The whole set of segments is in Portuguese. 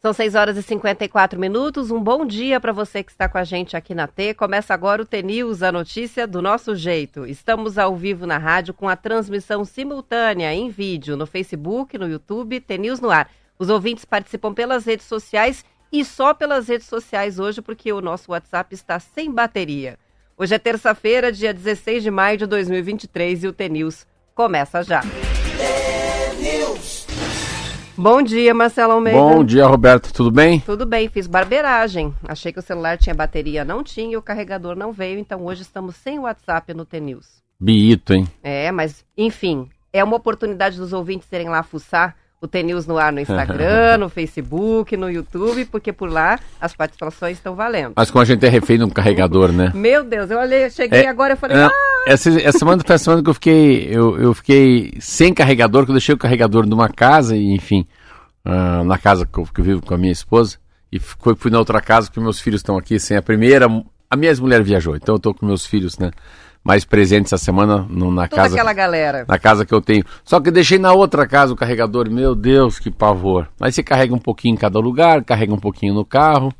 São 6 horas e 54 minutos. Um bom dia para você que está com a gente aqui na T. Começa agora o T-News, a notícia do nosso jeito. Estamos ao vivo na rádio com a transmissão simultânea em vídeo no Facebook, no YouTube, T-News no ar. Os ouvintes participam pelas redes sociais e só pelas redes sociais hoje, porque o nosso WhatsApp está sem bateria. Hoje é terça-feira, dia 16 de maio de 2023 e o T-News começa já. Bom dia, Marcelo Almeida. Bom dia, Roberto. Tudo bem? Tudo bem, fiz barbeiragem. Achei que o celular tinha bateria, não tinha, e o carregador não veio, então hoje estamos sem WhatsApp no T-News. Biito, hein? É, mas, enfim, é uma oportunidade dos ouvintes serem lá fuçar o T-News no ar no Instagram, no Facebook, no YouTube, porque por lá as participações estão valendo. Mas como a gente é refém de um carregador, né? Meu Deus, eu olhei, cheguei É, agora e falei, Não, ah, essa, essa semana foi a semana que eu fiquei, eu, eu fiquei sem carregador, que eu deixei o carregador numa casa, e enfim, ah, na casa que eu, que eu vivo com a minha esposa, e fui, fui na outra casa, porque meus filhos estão aqui sem a primeira. A minha ex-mulher viajou, então eu tô com meus filhos, né? Mais presentes essa semana no- na toda casa. aquela galera. na casa que eu tenho. Só que deixei na outra casa o carregador. Meu Deus, que pavor. Aí você carrega um pouquinho em cada lugar, carrega um pouquinho no carro.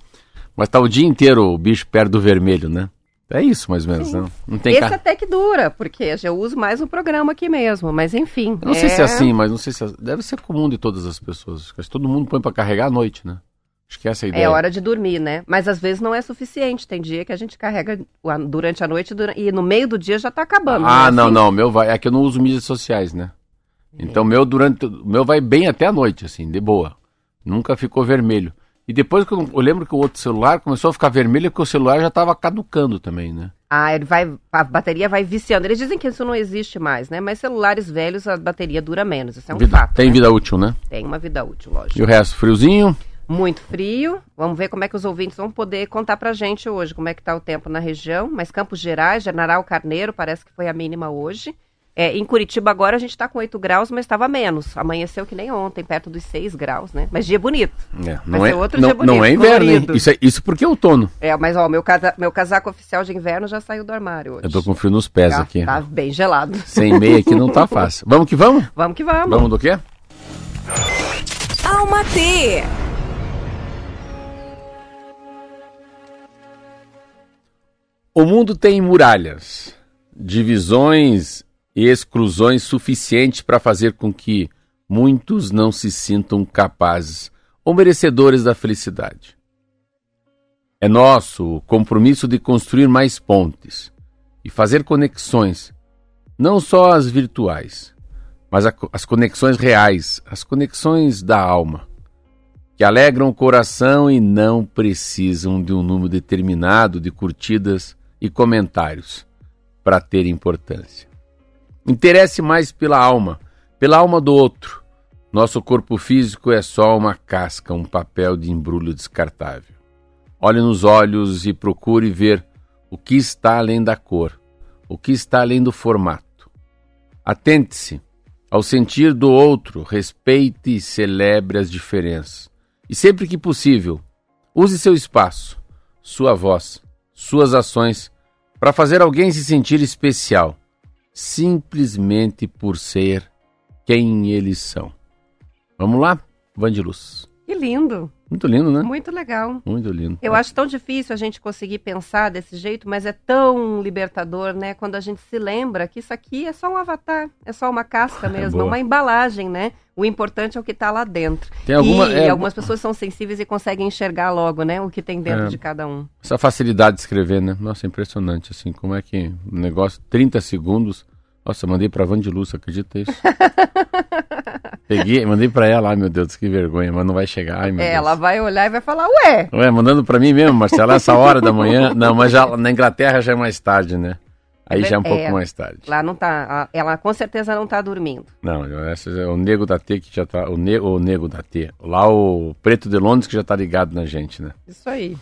Mas tá o dia inteiro o bicho perto do vermelho, né? É isso, mais ou menos, né? Não tem Esse até que dura, porque eu uso mais o programa aqui mesmo, mas enfim. Eu não sei se é assim, mas não sei se é... deve ser comum de todas as pessoas. Acho que todo mundo põe pra carregar à noite, né? Acho que essa é a ideia. É hora de dormir, né? Mas às vezes não é suficiente. Tem dia que a gente carrega durante a noite e no meio do dia já tá acabando. Ah, é não, assim? não, meu vai. É que eu não uso mídias sociais, né? Então meu durante. o meu vai bem até a noite, assim, de boa. Nunca ficou vermelho. E depois que eu, eu lembro que o outro celular começou a ficar vermelho, porque o celular já tava caducando também, né? Ah, ele vai, a bateria vai viciando. Eles dizem que isso não existe mais, né? Mas celulares velhos a bateria dura menos. Isso é um Vida- fato. tem né? vida útil, né? Tem uma vida útil, E lógico. o resto, friozinho? Muito frio. Vamos ver como é que os ouvintes vão poder contar pra gente hoje como é que tá o tempo na região. Mas Campos Gerais, General Carneiro, parece que foi a mínima hoje. É, em Curitiba agora a gente tá com 8 graus, mas estava menos. Amanheceu que nem ontem, perto dos 6 graus, né? Mas dia bonito. É, não, é, outro não, dia bonito, não é inverno. Isso, é, isso porque é outono. É, mas ó, meu, casa, meu casaco oficial de inverno já saiu do armário hoje. Eu tô com frio nos pés tá, aqui. tá bem gelado. Sem meia aqui não tá fácil. Vamos que vamos? Vamos que vamos. Vamos do quê? Alma T. O mundo tem muralhas, divisões e exclusões suficientes para fazer com que muitos não se sintam capazes ou merecedores da felicidade. É nosso o compromisso de construir mais pontes e fazer conexões, não só as virtuais, mas as conexões reais, as conexões da alma, que alegram o coração e não precisam de um número determinado de curtidas e comentários para ter importância. Interesse mais pela alma, pela alma do outro. Nosso corpo físico é só uma casca, um papel de embrulho descartável. Olhe nos olhos e procure ver o que está além da cor, o que está além do formato. Atente-se ao sentir do outro, respeite e celebre as diferenças. E sempre que possível, use seu espaço, sua voz, suas ações para fazer alguém se sentir especial, simplesmente por ser quem eles são. Vamos lá? Vandiluz. Que lindo. Muito lindo, né? Muito legal. Muito lindo. Eu acho tão difícil a gente conseguir pensar desse jeito, mas é tão libertador, né? Quando a gente se lembra que isso aqui é só um avatar, é só uma casca mesmo, boa. uma embalagem, né? O importante é o que está lá dentro. Tem alguma- e, é, algumas pessoas são sensíveis e conseguem enxergar logo, né? O que tem dentro É. de cada um. Essa facilidade de escrever, né? Nossa, impressionante, assim, como é que o negócio, 30 segundos. Nossa, eu mandei pra Vandiluz, acredita isso? Peguei, mandei pra ela, ai meu Deus, que vergonha, mas não vai chegar, ai meu É, Deus. ela vai olhar e vai falar, ué, Ué, mandando pra mim mesmo, Marcelo, essa hora da manhã. Não, mas já na Inglaterra já é mais tarde, né? Aí já é um É. pouco mais tarde. lá não tá. Ela com certeza não tá dormindo. Não, essa é o nego da T que já tá. O, ne, o nego da T. Lá o Preto de Londres que já tá ligado na gente, né? Isso aí.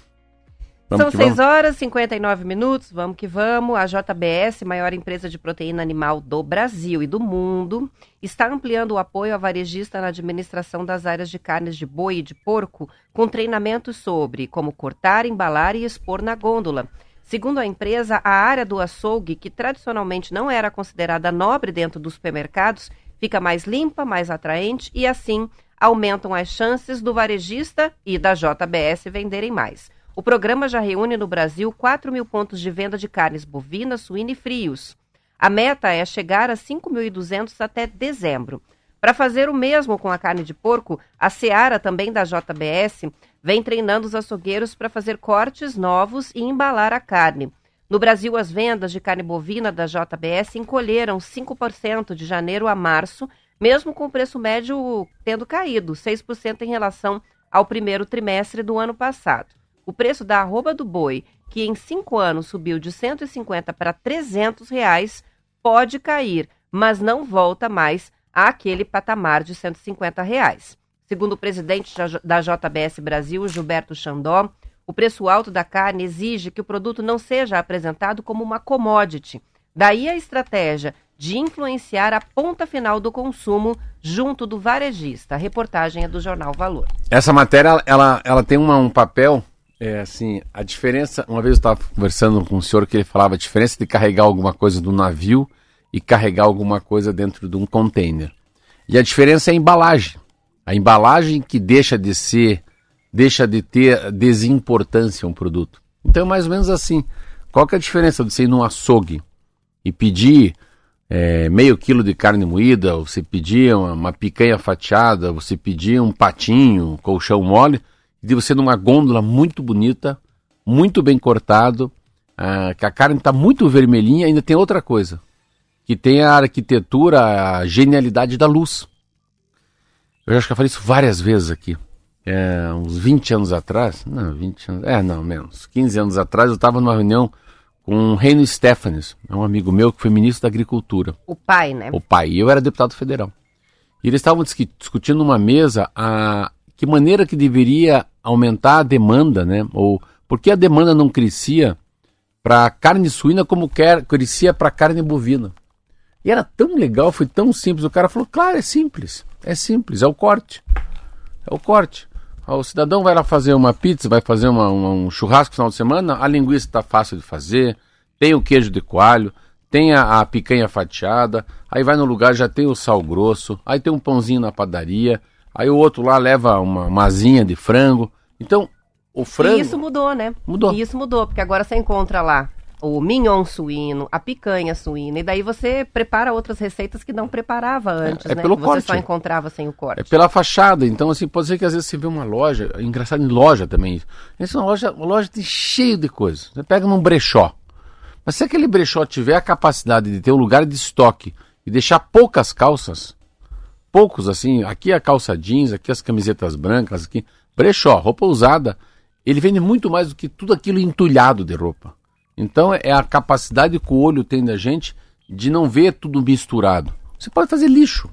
Vamos São que 6 vamos. horas e 59 minutos, vamos que vamos. A JBS, maior empresa de proteína animal do Brasil e do mundo, está ampliando o apoio a varejista na administração das áreas de carnes de boi e de porco, com treinamentos sobre como cortar, embalar e expor na gôndola. Segundo a empresa, a área do açougue, que tradicionalmente não era considerada nobre dentro dos supermercados, fica mais limpa, mais atraente e, assim, aumentam as chances do varejista e da JBS venderem mais. O programa já reúne no Brasil 4 mil pontos de venda de carnes bovinas, suína e frios. A meta é chegar a 5.200 até dezembro. Para fazer o mesmo com a carne de porco, a Seara, também da JBS, vem treinando os açougueiros para fazer cortes novos e embalar a carne. No Brasil, as vendas de carne bovina da JBS encolheram 5% de janeiro a março, mesmo com o preço médio tendo caído 6% em relação ao primeiro trimestre do ano passado. O preço da arroba do boi, que em cinco anos subiu de 150 para 300 reais, pode cair, mas não volta mais àquele patamar de 150 reais. Segundo o presidente da JBS Brasil, Gilberto Xandó, o preço alto da carne exige que o produto não seja apresentado como uma commodity. Daí a estratégia de influenciar a ponta final do consumo junto do varejista. A reportagem é do jornal Valor. Essa matéria ela, ela tem uma, um papel, é assim, a diferença. Uma vez eu estava conversando com um senhor que ele falava a diferença de carregar alguma coisa do navio e carregar alguma coisa dentro de um container. E a diferença é a embalagem. A embalagem que deixa de ser, deixa de ter desimportância um produto. Então é mais ou menos assim. Qual que é a diferença de você ir num açougue e pedir é, meio quilo de carne moída, você pedia uma, uma, picanha fatiada, você pedia um patinho, colchão mole, de você numa gôndola muito bonita, muito bem cortado, ah, que a carne está muito vermelhinha, ainda tem outra coisa, que tem a arquitetura, a genialidade da luz. Eu acho que eu falei isso várias vezes aqui. É, uns 20 anos atrás, não, 20 anos, é, não, menos, 15 anos atrás, eu estava numa reunião com o Reino Stefanes, é um amigo meu que foi ministro da Agricultura. O pai, né? O pai. E eu era deputado federal. E eles estavam discutindo numa mesa a que maneira que deveria aumentar a demanda, né? Ou por que a demanda não crescia para carne suína como quer, crescia para carne bovina. E era tão legal, foi tão simples. O cara falou: claro, é simples. É simples, é o corte. É o corte. O cidadão vai lá fazer uma pizza, vai fazer uma, uma, um churrasco no final de semana, a linguiça está fácil de fazer, tem o queijo de coalho, tem a, a, picanha fatiada, aí vai no lugar já tem o sal grosso, aí tem um pãozinho na padaria, aí o outro lá leva uma, uma asinha de frango. Então, o frango. E isso mudou, né? Mudou. E isso mudou, porque agora você encontra lá o mignon suíno, a picanha suína, e daí você prepara outras receitas que não preparava antes, é, é né? Pelo que corte. você só encontrava sem o corte. É pela fachada, então assim, pode ser que às vezes você vê uma loja, é engraçado em loja também. Essa é uma loja, uma loja tem cheio de coisas. Você pega num brechó. Mas se aquele brechó tiver a capacidade de ter um lugar de estoque e deixar poucas calças, poucos assim, aqui a calça jeans, aqui as camisetas brancas, aqui, brechó, roupa usada, ele vende muito mais do que tudo aquilo entulhado de roupa. Então é a capacidade que o olho tem da gente de não ver tudo misturado. Você pode fazer lixo.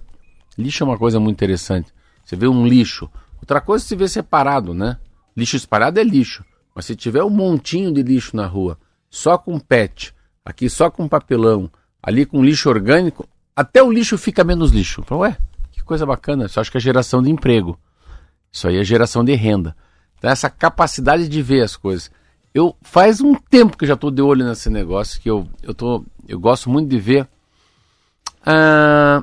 Lixo é uma coisa muito interessante. Você vê um lixo. Outra coisa é se vê separado, né? Lixo espalhado é lixo. Mas se tiver um montinho de lixo na rua, só com pet, aqui só com papelão, ali com lixo orgânico, até o lixo fica menos lixo. Falo, ué, que coisa bacana. Isso acho que é geração de emprego. Isso aí é geração de renda. Então, essa capacidade de ver as coisas. Eu faz um tempo que já estou de olho nesse negócio, que eu, eu, tô, eu gosto muito de ver ah,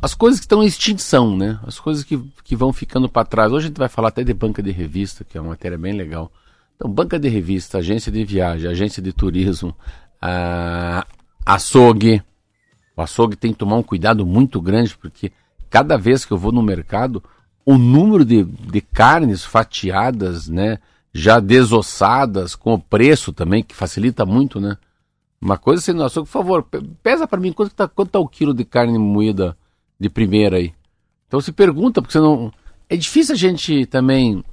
as coisas que estão em extinção, né? As coisas que, que vão ficando para trás. Hoje a gente vai falar até de banca de revista, que é uma matéria bem legal. Então, banca de revista, agência de viagem, agência de turismo, ah, açougue. O açougue tem que tomar um cuidado muito grande, porque cada vez que eu vou no mercado, o número de, de carnes fatiadas, né? já desossadas, com o preço também, que facilita muito, né? Uma coisa assim, nossa, por favor, pesa para mim quanto está quanto tá o quilo de carne moída de primeira aí. Então se pergunta, porque você não. É difícil a gente também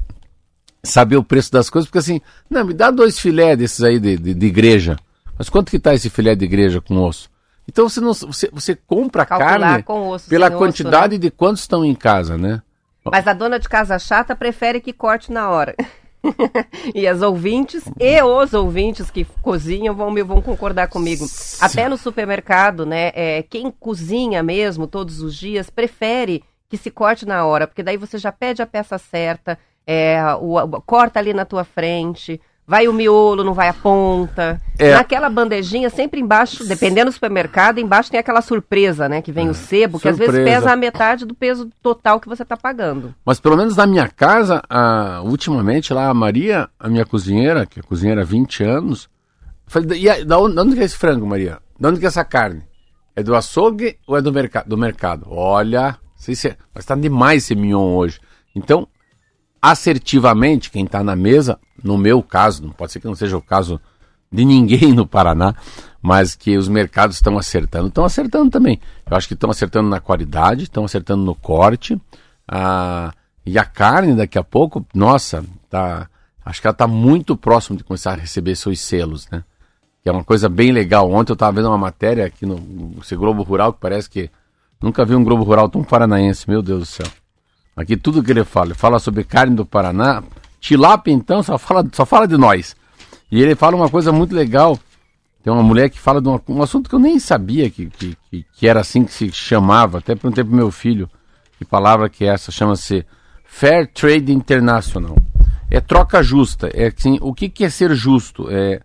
saber o preço das coisas, porque assim, não, me dá dois filé desses aí de, de, de igreja. Mas quanto que tá esse filé de igreja com osso? Então você não você, você compra Calcular carne osso, pela quantidade osso, né? de quantos estão em casa, né? Mas a dona de casa chata prefere que corte na hora. e as ouvintes e os ouvintes que cozinham vão, vão concordar comigo. Até no supermercado, né? É, quem cozinha mesmo todos os dias prefere que se corte na hora, porque daí você já pede a peça certa, é, o, corta ali na tua frente, Vai o miolo, não vai a ponta. É. Naquela bandejinha, sempre embaixo, dependendo do supermercado, embaixo tem aquela surpresa, né? Que vem o sebo, que surpresa. às vezes pesa a metade do peso total que você está pagando. Mas pelo menos na minha casa, a, ultimamente lá, a Maria, a minha cozinheira, que é cozinheira há 20 anos, falei, e da onde, onde é esse frango, Maria? De onde é essa carne? É do açougue ou é do, mercado? do mercado? Olha, sei se é, mas tá demais esse mignon hoje. Então, assertivamente, quem está na mesa, no meu caso, não pode ser que não seja o caso de ninguém no Paraná, mas que os mercados estão acertando. Estão acertando também. Eu acho que estão acertando na qualidade, estão acertando no corte. Ah, e a carne, daqui a pouco, nossa, tá, acho que ela está muito próximo de começar a receber seus selos, né? Que é uma coisa bem legal. Ontem eu estava vendo uma matéria aqui no, no Globo Rural, que parece que nunca vi um Globo Rural tão paranaense, meu Deus do céu. Aqui tudo que ele fala, ele fala sobre carne do Paraná. Tilápia, então, só fala, só fala de nós. E ele fala uma coisa muito legal. Tem uma mulher que fala de um, um assunto que eu nem sabia que, que, que, era assim que se chamava. Até perguntei pro meu filho que palavra que é essa. Chama-se Fair Trade International. É troca justa. É assim, o que, que é ser justo? É,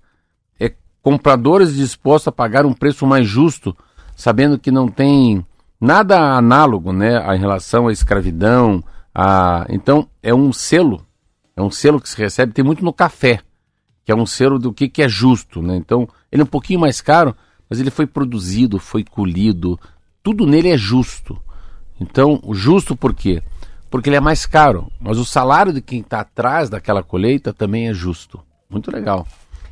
é compradores dispostos a pagar um preço mais justo, sabendo que não tem nada análogo, né, em relação à escravidão. A... Então, é um selo, é um selo que se recebe, tem muito no café, que é um selo do que, que é justo, né? Então, ele é um pouquinho mais caro, mas ele foi produzido, foi colhido, tudo nele é justo. Então, justo por quê? Porque ele é mais caro, mas o salário de quem está atrás daquela colheita também é justo. Muito legal.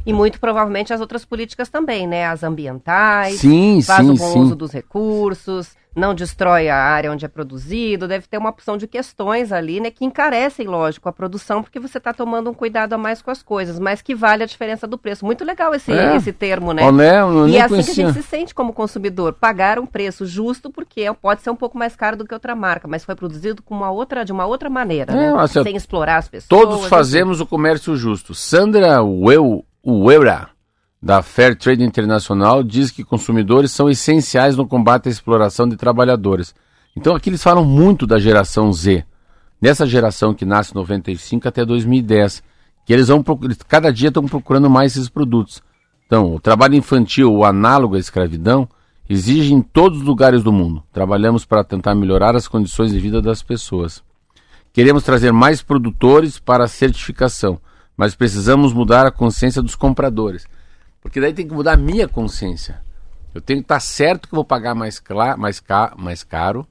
E muito provavelmente as outras políticas também, né? As ambientais, sim, faz sim, o bom sim. uso dos recursos, não destrói a área onde é produzido, deve ter uma opção de questões ali, né, que encarecem, lógico, a produção, porque você está tomando um cuidado a mais com as coisas, mas que vale a diferença do preço. Muito legal esse, é. esse termo, né? Olé, e é assim conhecia. que a gente se sente como consumidor, pagar um preço justo, porque pode ser um pouco mais caro do que outra marca, mas foi produzido com uma outra, de uma outra maneira, é, né? Assim, Sem explorar as pessoas. Todos fazemos assim. o comércio justo. Sandra Ueura da Fair Trade Internacional diz que consumidores são essenciais no combate à exploração de trabalhadores. Então aqui eles falam muito da geração Z, dessa geração que nasce em 95 até 2010, que eles vão cada dia estão procurando mais esses produtos. Então, o trabalho infantil, o análogo à escravidão, exige em todos os lugares do mundo. Trabalhamos para tentar melhorar as condições de vida das pessoas. Queremos trazer mais produtores para a certificação, mas precisamos mudar a consciência dos compradores. Porque daí tem que mudar a minha consciência. Eu tenho que estar certo que vou pagar mais, mais, ca mais caro,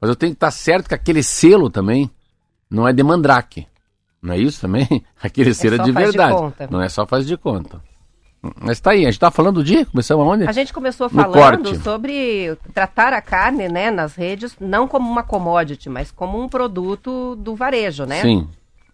mas eu tenho que estar certo que aquele selo também não é de mandrake. Não é isso também? Aquele é selo é de verdade. De não é só faz de conta. Mas tá aí, a gente tá falando de. Começamos aonde? A gente começou falando sobre tratar a carne, né, nas redes, não como uma commodity, mas como um produto do varejo, né? Sim.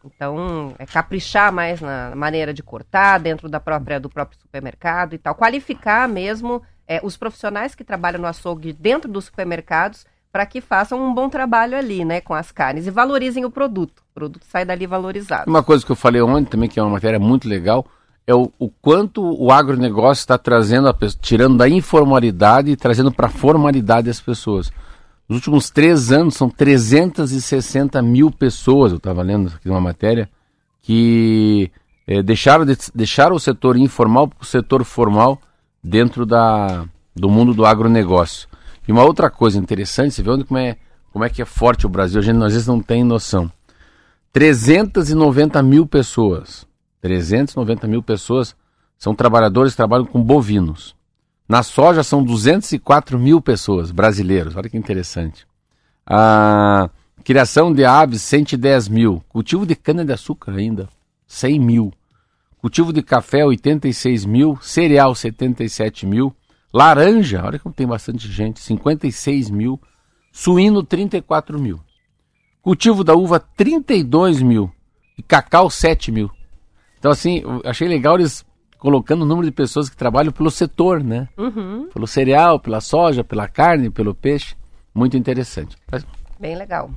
Então, é caprichar mais na maneira de cortar dentro da própria, do próprio supermercado e tal. Qualificar mesmo é, os profissionais que trabalham no açougue dentro dos supermercados para que façam um bom trabalho ali, né, com as carnes e valorizem o produto. O produto sai dali valorizado. Uma coisa que eu falei ontem também, que é uma matéria muito legal, é o, o quanto o agronegócio está trazendo, a, tirando da informalidade e trazendo para a formalidade as pessoas. Nos últimos três anos, são 360 mil pessoas, eu estava lendo aqui uma matéria, que é, deixaram, de, deixaram o setor informal para o setor formal dentro da, do mundo do agronegócio. E uma outra coisa interessante, você vê onde como é, como é que é forte o Brasil, a gente às vezes não tem noção. 390 mil pessoas, 390 mil pessoas são trabalhadores que trabalham com bovinos. Na soja são 204 mil pessoas, brasileiros, olha que interessante. A criação de aves, 110 mil. Cultivo de cana-de-açúcar ainda, 100 mil. Cultivo de café, 86 mil. Cereal, 77 mil. Laranja, olha como tem bastante gente, 56 mil. Suíno, 34 mil. Cultivo da uva, 32 mil. E cacau, 7 mil. Então, assim, achei legal eles colocando o número de pessoas que trabalham pelo setor, né? Uhum. Pelo cereal, pela soja, pela carne, pelo peixe. Muito interessante. Bem legal.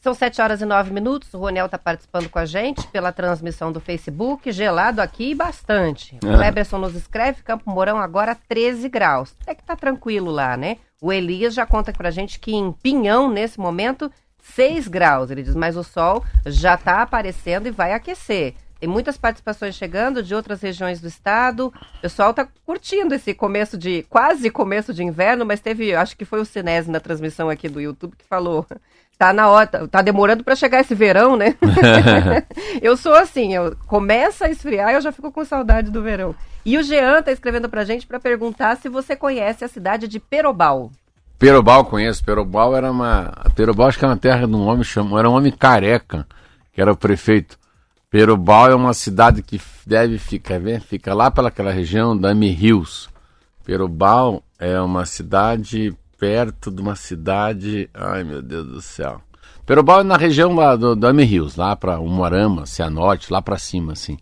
São 7 horas e 9 minutos. O Ronel está participando com a gente pela transmissão do Facebook. Gelado aqui bastante. O Cleberson nos escreve: Campo Mourão agora 13 graus. É que tá tranquilo lá, né? O Elias já conta pra gente que em Pinhão, nesse momento, 6 graus. Ele diz: Mas o sol já está aparecendo e vai aquecer. Tem muitas participações chegando de outras regiões do estado. O pessoal está curtindo esse começo de quase começo de inverno, mas teve, acho que foi o Sinésio na transmissão aqui do YouTube que falou tá na hora, tá, tá demorando para chegar esse verão, né? eu sou assim, eu começa a esfriar, eu já fico com saudade do verão. E o Jean tá escrevendo pra gente para perguntar se você conhece a cidade de Perobal. Perobal conheço, Perobal era uma, Perobal acho que era uma terra de um homem chamado, era um homem careca, que era o prefeito. Perobal é uma cidade que deve ficar, ver, fica lá pelaquela região da M Hills. Perobal é uma cidade perto de uma cidade. Ai meu Deus do céu. Perobal é na região lá do, do Rios, lá para Umuarama, Cianorte, lá para cima, assim.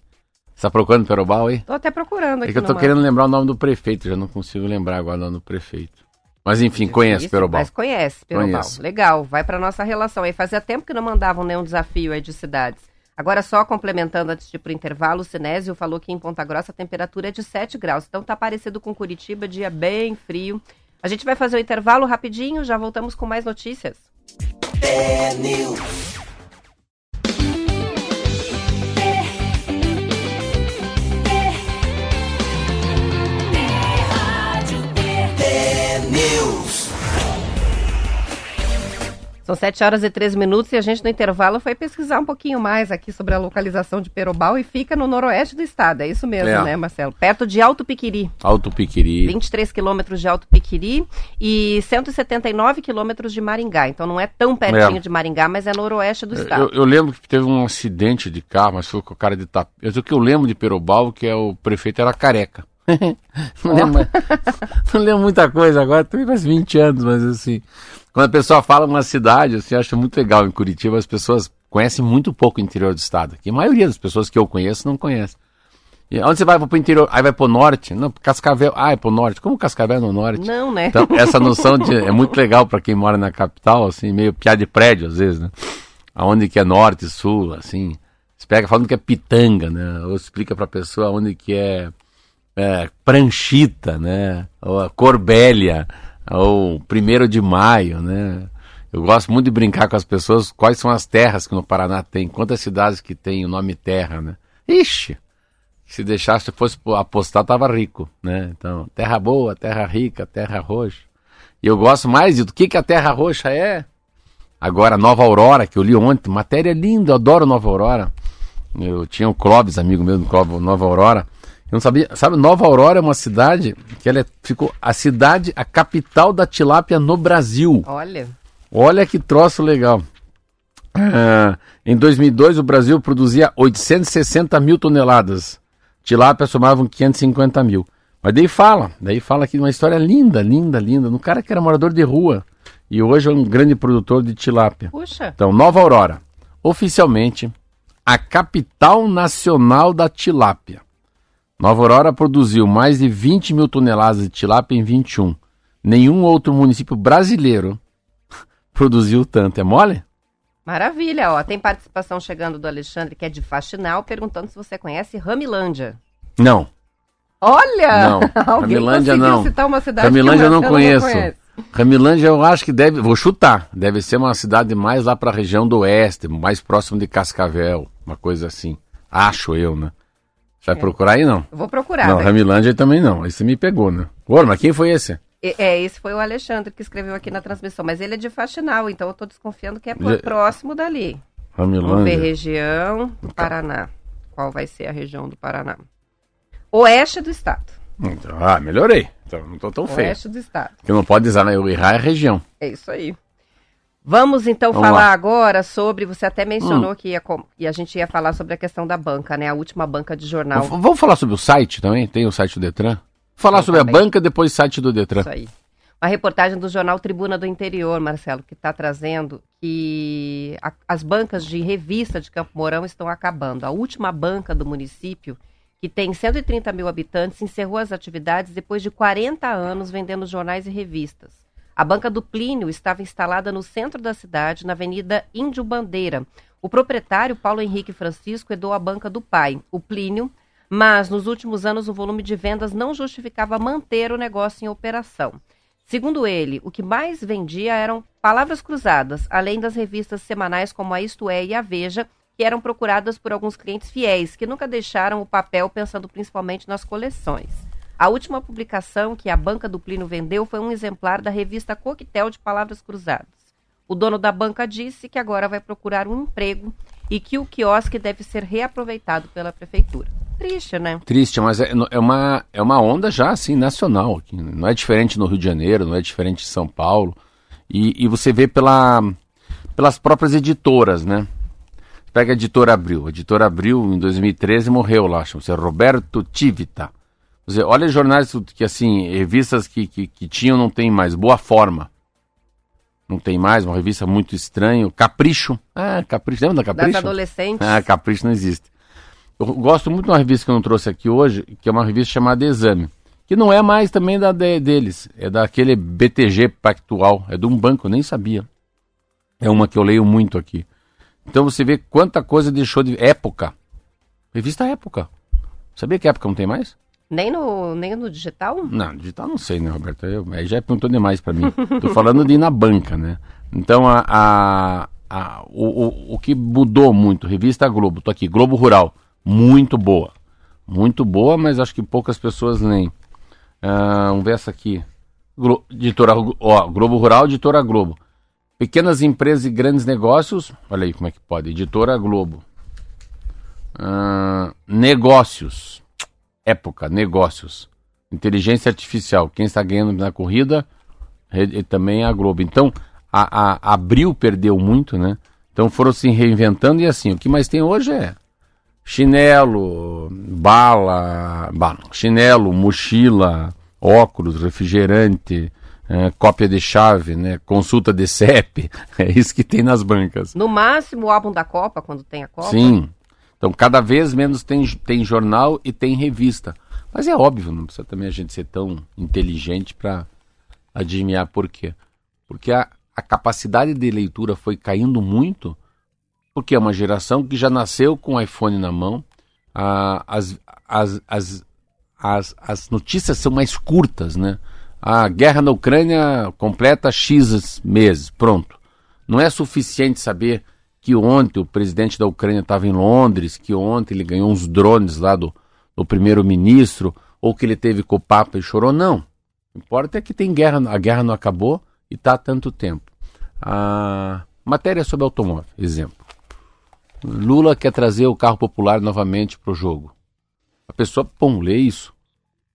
Você tá procurando Perobal aí? Tô até procurando aqui. É que eu tô querendo lembrar o nome do prefeito, já não consigo lembrar agora o nome do prefeito. Mas enfim, conhece Perobal. Mas conhece Perobal. Conheço. Legal, vai para nossa relação aí. Fazia tempo que não mandavam nenhum desafio aí de cidades. Agora, só complementando antes de ir para o intervalo, o Sinésio falou que em Ponta Grossa a temperatura é de 7 graus. Então tá parecido com Curitiba, dia bem frio. A gente vai fazer o intervalo rapidinho, já voltamos com mais notícias. É São 7 horas e 13 minutos e a gente no intervalo foi pesquisar um pouquinho mais aqui sobre a localização de Perobal e fica no noroeste do estado. É isso mesmo, é. né, Marcelo? Perto de Alto Piquiri. Alto Piquiri. 23 quilômetros de Alto Piquiri e 179 quilômetros de Maringá. Então não é tão pertinho é. de Maringá, mas é noroeste do estado. Eu, eu, lembro que teve um acidente de carro, mas foi com o cara de tap. O que eu lembro de Perobal, que é o prefeito era careca. não, lembro, não lembro muita coisa agora, tem mais 20 anos, mas assim. Quando a pessoa fala uma cidade, assim, eu acho muito legal. Em Curitiba, as pessoas conhecem muito pouco o interior do estado. Que a maioria das pessoas que eu conheço não conhece. E onde você vai para o interior? Aí vai para o norte? Não, Cascavel. Ah, é para o norte. Como Cascavel é no norte? Não, né? Então, essa noção de, é muito legal para quem mora na capital, assim, meio piada de prédio às vezes, né? Aonde que é norte, sul, assim. Você pega falando que é pitanga, né? Ou explica para a pessoa onde que é, é pranchita, né? Ou corbélia ao primeiro de maio, né? Eu gosto muito de brincar com as pessoas quais são as terras que no Paraná tem, quantas cidades que tem o nome terra, né? Ixi, se deixasse, fosse apostar, tava rico, né? Então, terra boa, terra rica, terra roxa. E eu gosto mais do que, que a terra roxa é. Agora, Nova Aurora, que eu li ontem, matéria linda, eu adoro Nova Aurora. Eu tinha o Clóvis, amigo meu do Clóvis, Nova Aurora. Eu não sabia. Sabe, Nova Aurora é uma cidade que ela é, ficou a cidade, a capital da tilápia no Brasil. Olha. Olha que troço legal. Ah, em 2002, o Brasil produzia 860 mil toneladas. Tilápia somavam 550 mil. Mas daí fala, daí fala aqui uma história linda, linda, linda. Um cara que era morador de rua e hoje é um grande produtor de tilápia. Puxa. Então, Nova Aurora, oficialmente a capital nacional da tilápia. Nova Aurora produziu mais de 20 mil toneladas de tilápia em 21. Nenhum outro município brasileiro produziu tanto. É mole? Maravilha, ó. Tem participação chegando do Alexandre, que é de Faxinal, perguntando se você conhece Ramilândia. Não. Olha! Não, Ramilândia não. citar uma cidade Ramilândia eu não conheço. Não Ramilândia eu acho que deve, vou chutar, deve ser uma cidade mais lá para a região do oeste, mais próximo de Cascavel, uma coisa assim. Acho eu, né? Vai é. procurar aí, não? Eu vou procurar. Não, Ramilândia também não. Esse me pegou, né? Ô, mas quem foi esse? É, esse foi o Alexandre que escreveu aqui na transmissão, mas ele é de Faxinal, então eu tô desconfiando que é por próximo dali. Ramilândia. Vamos ver região do Paraná. Qual vai ser a região do Paraná? Oeste do estado. Então, ah, melhorei. Então não tô tão feio. Oeste do estado. Que não pode dizer, né? Eu errar é região. É isso aí. Vamos então Vamos falar lá. agora sobre. Você até mencionou hum. que ia, e a gente ia falar sobre a questão da banca, né? A última banca de jornal. Vamos falar sobre o site também? Tem o site do Detran? Falar sobre também. a banca, depois o site do Detran. Isso aí. Uma reportagem do jornal Tribuna do Interior, Marcelo, que está trazendo que a, as bancas de revista de Campo Mourão estão acabando. A última banca do município, que tem 130 mil habitantes, encerrou as atividades depois de 40 anos vendendo jornais e revistas. A banca do Plínio estava instalada no centro da cidade, na Avenida Índio Bandeira. O proprietário, Paulo Henrique Francisco, herdou a banca do pai, o Plínio, mas nos últimos anos o volume de vendas não justificava manter o negócio em operação. Segundo ele, o que mais vendia eram palavras cruzadas, além das revistas semanais como a Isto É e a Veja, que eram procuradas por alguns clientes fiéis, que nunca deixaram o papel pensando principalmente nas coleções. A última publicação que a banca do Plínio vendeu foi um exemplar da revista Coquetel de Palavras Cruzadas. O dono da banca disse que agora vai procurar um emprego e que o quiosque deve ser reaproveitado pela prefeitura. Triste, né? Triste, mas é, é, uma, é uma onda já assim nacional. Né? Não é diferente no Rio de Janeiro, não é diferente em São Paulo. E, e você vê pela, pelas próprias editoras, né? Pega a editora Abril. A editora Abril, em 2013, morreu lá, chama-se Roberto Tivita. Você olha jornais que, assim, revistas que, que, que tinham, não tem mais. Boa Forma. Não tem mais, uma revista muito estranha. Capricho. Ah, Capricho. Lembra da Capricho? Das adolescentes. Ah, Capricho não existe. Eu gosto muito de uma revista que eu não trouxe aqui hoje, que é uma revista chamada Exame. Que não é mais também da de, deles. É daquele BTG Pactual. É de um banco, eu nem sabia. É uma que eu leio muito aqui. Então você vê quanta coisa deixou de. Época. Revista Época. Sabia que época não tem mais? Nem no, nem no digital? Não, digital não sei, né, Roberto? Eu, aí já perguntou demais para mim. Tô falando de ir na banca, né? Então, a, a, a, o, o, o que mudou muito, revista Globo, tô aqui, Globo Rural, muito boa. Muito boa, mas acho que poucas pessoas leem. Uh, vamos ver essa aqui. Glo, editora, ó, Globo Rural, editora Globo. Pequenas empresas e grandes negócios. Olha aí como é que pode. Editora Globo. Uh, negócios. Época, negócios. Inteligência artificial. Quem está ganhando na corrida e também a Globo. Então, a, a Abril perdeu muito, né? Então foram se reinventando e assim, o que mais tem hoje é chinelo, bala, bala chinelo, mochila, óculos, refrigerante, é, cópia de chave, né? Consulta de CEP, é isso que tem nas bancas. No máximo o álbum da Copa, quando tem a Copa. Sim. Então cada vez menos tem, tem jornal e tem revista. Mas é óbvio, não precisa também a gente ser tão inteligente para adivinhar por quê. Porque a, a capacidade de leitura foi caindo muito, porque é uma geração que já nasceu com o iPhone na mão, as, as, as, as, as notícias são mais curtas, né? A guerra na Ucrânia completa X meses, pronto. Não é suficiente saber que ontem o presidente da Ucrânia estava em Londres, que ontem ele ganhou uns drones lá do, do primeiro-ministro, ou que ele teve com o Papa e chorou. Não. O importa é que tem guerra, a guerra não acabou e está há tanto tempo. A matéria sobre automóvel, exemplo. Lula quer trazer o carro popular novamente para o jogo. A pessoa, pum, lê isso.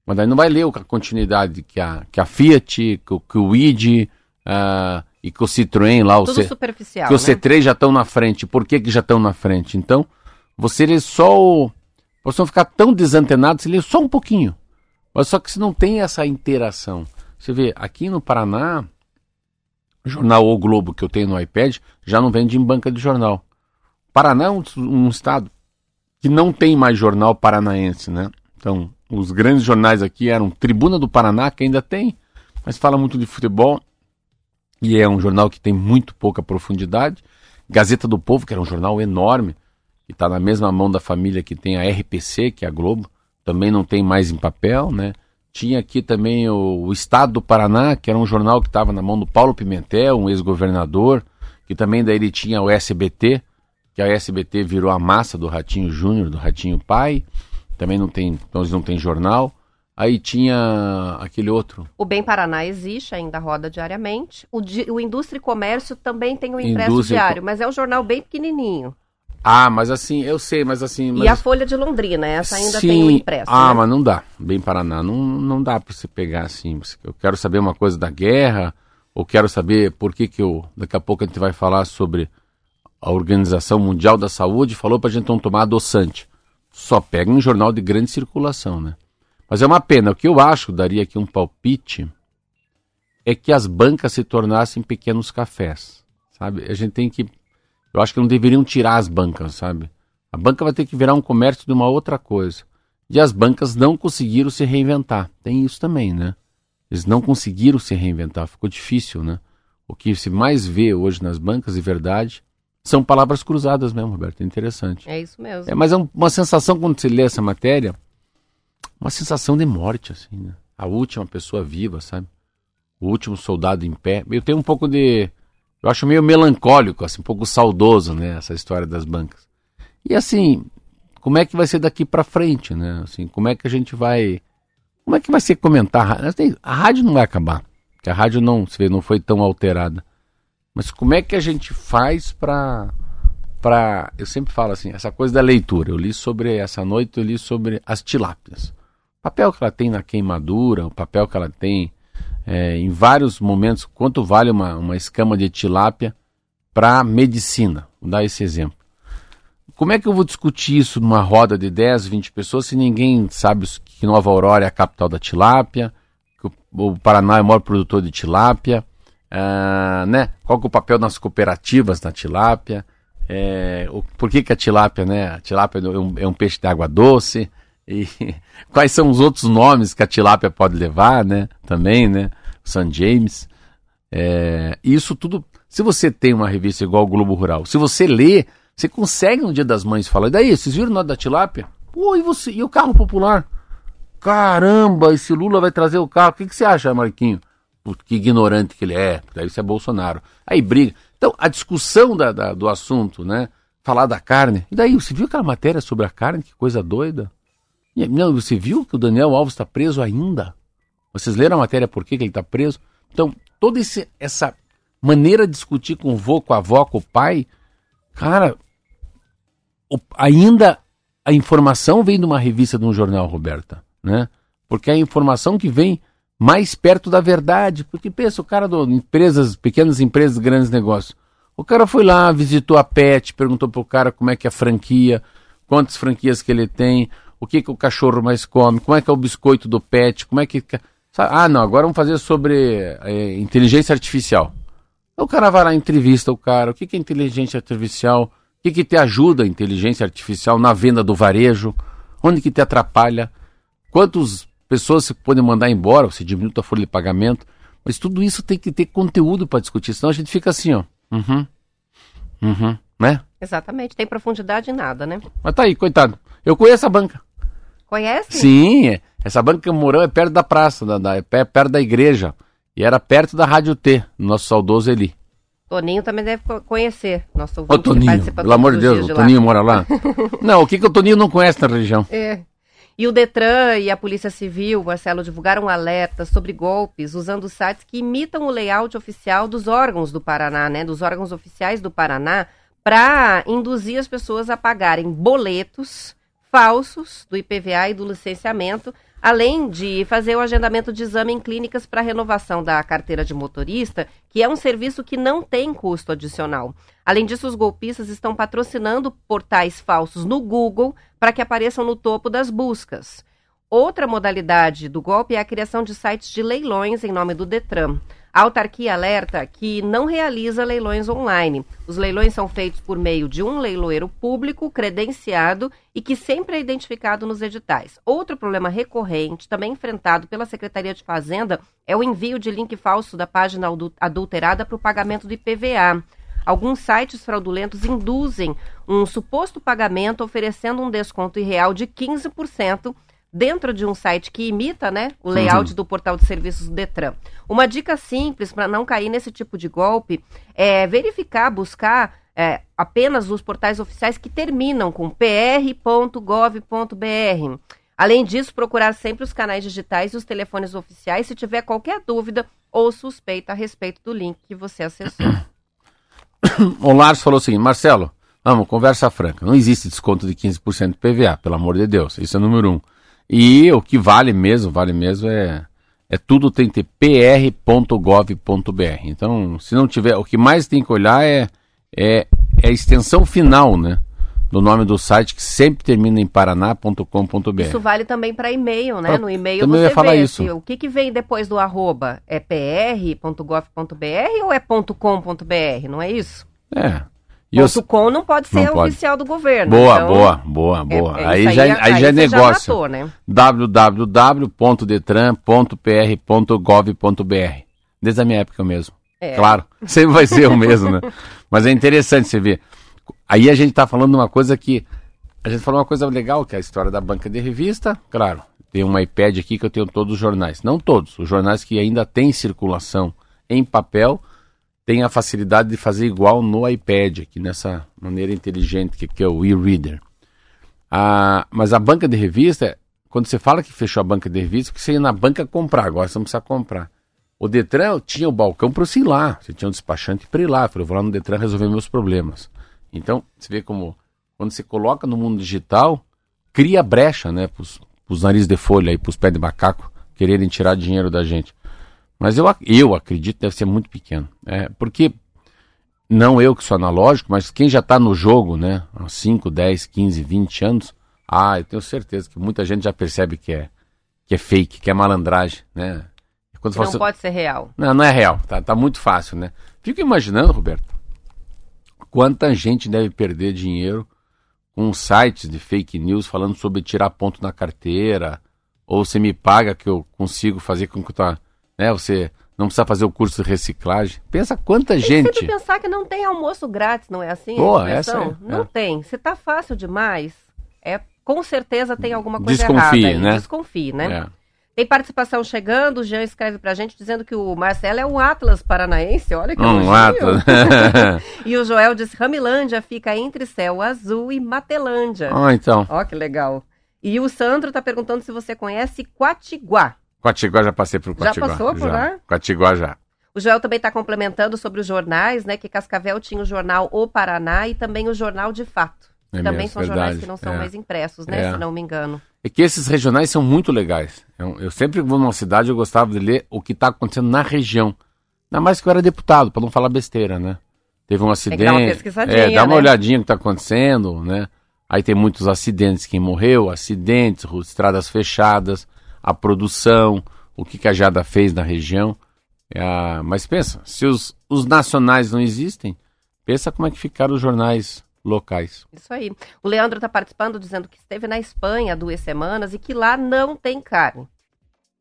Mas daí não vai ler a continuidade que a, que a Fiat, que, que o ID uh, e que o Citroën lá, Tudo o C, superficial, que né? o C3 já estão na frente. Por que, que já estão na frente? Então, você lê só o... Você não ficar tão desantenado, você lê só um pouquinho. Mas só que se não tem essa interação. Você vê, aqui no Paraná, o jornal O Globo que eu tenho no iPad já não vende em banca de jornal. Paraná é um, um estado que não tem mais jornal paranaense, né? Então, os grandes jornais aqui eram Tribuna do Paraná, que ainda tem, mas fala muito de futebol. E é um jornal que tem muito pouca profundidade. Gazeta do Povo, que era um jornal enorme, que está na mesma mão da família que tem a RPC, que é a Globo, também não tem mais em papel, né? Tinha aqui também o, o Estado do Paraná, que era um jornal que estava na mão do Paulo Pimentel, um ex-governador, que também daí ele tinha o SBT, que a SBT virou a massa do Ratinho Júnior, do Ratinho Pai também não tem, então eles não tem jornal. Aí tinha aquele outro. O Bem Paraná existe, ainda roda diariamente. O, di, o Indústria e Comércio também tem o impresso Indústria diário, mas é um jornal bem pequenininho. Ah, mas assim, eu sei, mas assim... Mas... E a Folha de Londrina, essa ainda Sim. tem o impresso. Ah, né? mas não dá. Bem Paraná, não, não dá para você pegar assim. Eu quero saber uma coisa da guerra, ou quero saber por que que eu... Daqui a pouco a gente vai falar sobre a Organização Mundial da Saúde, falou para a gente não tomar adoçante só pega em jornal de grande circulação, né? Mas é uma pena. O que eu acho, daria aqui um palpite, é que as bancas se tornassem pequenos cafés, sabe? A gente tem que... Eu acho que não deveriam tirar as bancas, sabe? A banca vai ter que virar um comércio de uma outra coisa. E as bancas não conseguiram se reinventar. Tem isso também, né? Eles não conseguiram se reinventar, ficou difícil, né? O que se mais vê hoje nas bancas, de verdade, são palavras cruzadas mesmo, Roberto. É interessante. É isso mesmo. É, mas é uma sensação quando você lê essa matéria, uma sensação de morte, assim, né? A última pessoa viva, sabe? O último soldado em pé. Eu tenho um pouco de. Eu acho meio melancólico, assim, um pouco saudoso, né? Essa história das bancas. E assim, como é que vai ser daqui para frente, né? Assim, como é que a gente vai. Como é que vai ser comentar? A rádio não vai acabar, porque a rádio não, se vê, não foi tão alterada. Mas como é que a gente faz para para eu sempre falo assim, essa coisa da leitura. Eu li sobre essa noite, eu li sobre as tilápias. O papel que ela tem na queimadura, o papel que ela tem é, em vários momentos, quanto vale uma, uma escama de tilápia para medicina? Vou dar esse exemplo. Como é que eu vou discutir isso numa roda de 10, 20 pessoas se ninguém sabe que Nova Aurora é a capital da tilápia, que o Paraná é o maior produtor de tilápia, uh, né? qual que é o papel das cooperativas na tilápia, é, o, por que, que a tilápia, né? A tilápia é um, é um peixe de água doce. E quais são os outros nomes que a tilápia pode levar, né? Também, né? St. James. É, isso tudo. Se você tem uma revista igual o Globo Rural, se você lê, você consegue no Dia das Mães falar. E daí, vocês viram o nome da tilápia? Pô, e você? E o carro popular? Caramba, esse Lula vai trazer o carro. O que, que você acha, Marquinho? Que ignorante que ele é. Daí isso é Bolsonaro. Aí briga. Então, a discussão da, da, do assunto, né? Falar da carne. E daí, você viu aquela matéria sobre a carne? Que coisa doida. Não, você viu que o Daniel Alves está preso ainda? Vocês leram a matéria por que, que ele está preso? Então, toda esse, essa maneira de discutir com o vô, com a avó, com o pai, cara, o, ainda a informação vem de uma revista de um jornal, Roberta, né? Porque é a informação que vem mais perto da verdade. Porque pensa, o cara do empresas, pequenas empresas, grandes negócios. O cara foi lá, visitou a Pet, perguntou pro cara como é que é a franquia, quantas franquias que ele tem, o que, que o cachorro mais come, como é que é o biscoito do Pet, como é que. Ah, não, agora vamos fazer sobre é, inteligência artificial. O cara vai lá, entrevista o cara, o que, que é inteligência artificial, o que, que te ajuda a inteligência artificial na venda do varejo, onde que te atrapalha, quantos pessoas se podem mandar embora, você diminui a folha de pagamento, mas tudo isso tem que ter conteúdo para discutir, senão a gente fica assim, ó. Uhum. Uhum. Né? Exatamente, tem profundidade em nada, né? Mas tá aí, coitado. Eu conheço a banca. Conhece? Sim, essa banca morou é perto da praça, da, da, é perto da igreja. E era perto da Rádio T, nosso saudoso Eli. Toninho também deve conhecer, nosso Ô, Toninho, pelo amor de Deus, o Toninho mora lá. não, o que, que o Toninho não conhece na região? É. E o Detran e a Polícia Civil, Marcelo, divulgaram alertas sobre golpes usando sites que imitam o layout oficial dos órgãos do Paraná, né? Dos órgãos oficiais do Paraná, para induzir as pessoas a pagarem boletos falsos do IPVA e do licenciamento, além de fazer o agendamento de exame em clínicas para renovação da carteira de motorista, que é um serviço que não tem custo adicional. Além disso, os golpistas estão patrocinando portais falsos no Google para que apareçam no topo das buscas. Outra modalidade do golpe é a criação de sites de leilões em nome do Detran. A autarquia alerta que não realiza leilões online. Os leilões são feitos por meio de um leiloeiro público credenciado e que sempre é identificado nos editais. Outro problema recorrente, também enfrentado pela Secretaria de Fazenda, é o envio de link falso da página adulterada para o pagamento do IPVA. Alguns sites fraudulentos induzem um suposto pagamento oferecendo um desconto irreal de 15% dentro de um site que imita né, o layout uhum. do portal de serviços do Detran. Uma dica simples para não cair nesse tipo de golpe é verificar, buscar é, apenas os portais oficiais que terminam com pr.gov.br. Além disso, procurar sempre os canais digitais e os telefones oficiais se tiver qualquer dúvida ou suspeita a respeito do link que você acessou. o Lars falou o seguinte, Marcelo, vamos, conversa franca. Não existe desconto de 15% do PVA, pelo amor de Deus. Isso é número um. E o que vale mesmo, vale mesmo é, é tudo tem que ter pr.gov.br. Então, se não tiver, o que mais tem que olhar é, é, é a extensão final, né? Do nome do site que sempre termina em paraná.com.br. Isso vale também para e-mail, né? Pra, no e-mail você ia falar isso. o que, que vem depois do arroba. É pr.gov.br ou é .com.br, não é isso? É. E ponto com não pode ser não pode. oficial do governo. Boa, então, boa, boa, boa. É, é aí, já, aí, aí já é negócio. Já matou, né? www.detran.pr.gov.br Desde a minha época mesmo. É. Claro, sempre vai ser o mesmo, né? Mas é interessante você ver. Aí a gente está falando de uma coisa que... A gente falou uma coisa legal, que é a história da banca de revista. Claro, tem um iPad aqui que eu tenho todos os jornais. Não todos, os jornais que ainda têm circulação em papel tem a facilidade de fazer igual no iPad, aqui nessa maneira inteligente que, que é o e-reader. Ah, mas a banca de revista, quando você fala que fechou a banca de revista, porque você ia na banca comprar, agora você não precisa comprar. O Detran tinha o balcão para você ir lá, você tinha um despachante para ir lá. Eu vou lá no Detran resolver meus problemas. Então, você vê como, quando você coloca no mundo digital, cria brecha, né, para os narizes de folha e para os pés de macaco quererem tirar dinheiro da gente. Mas eu, eu acredito que deve ser muito pequeno. É, porque, não eu que sou analógico, mas quem já está no jogo, né, há 5, 10, 15, 20 anos, ah, eu tenho certeza que muita gente já percebe que é, que é fake, que é malandragem, né? Quando não pode ser real. Não, não é real, tá, tá muito fácil, né? Fico imaginando, Roberto, quanta gente deve perder dinheiro com sites de fake news falando sobre tirar ponto na carteira, ou você me paga que eu consigo fazer com que tua, né, você não precisa fazer o curso de reciclagem. Pensa quanta tem gente. Tem que pensar que não tem almoço grátis, não é assim? Boa, essa é, não é. tem. Se tá fácil demais, é com certeza tem alguma coisa Desconfie, errada. Né? Desconfie, né? É. Tem participação chegando, o Jean escreve pra gente dizendo que o Marcelo é um Atlas paranaense, olha que Um Atlas. e o Joel diz, Ramilândia fica entre céu azul e Matelândia. Ah, então. Ó, que legal. E o Sandro tá perguntando se você conhece Quatiguá. Quatiguá, já passei por Quatiguá. Já passou por já. lá? Quatiguá já. O Joel também está complementando sobre os jornais, né? Que Cascavel tinha o jornal O Paraná e também o Jornal de Fato. É também mesmo, são verdade. jornais que não são É. mais impressos, né? É. Se não me engano. É que esses regionais são muito legais. Eu, eu sempre vou numa cidade eu gostava de ler o que está acontecendo na região. Ainda mais que eu era deputado, para não falar besteira, né? Teve um acidente. que dar uma pesquisadinha, é, dá uma né? olhadinha no que está acontecendo, né? Aí tem muitos acidentes, quem morreu, acidentes, estradas fechadas, a produção, o que, que a Jada fez na região. É Mas pensa, se os, os nacionais não existem, pensa como é que ficaram os jornais locais. Isso aí. O Leandro está participando dizendo que esteve na Espanha há duas semanas e que lá não tem carne.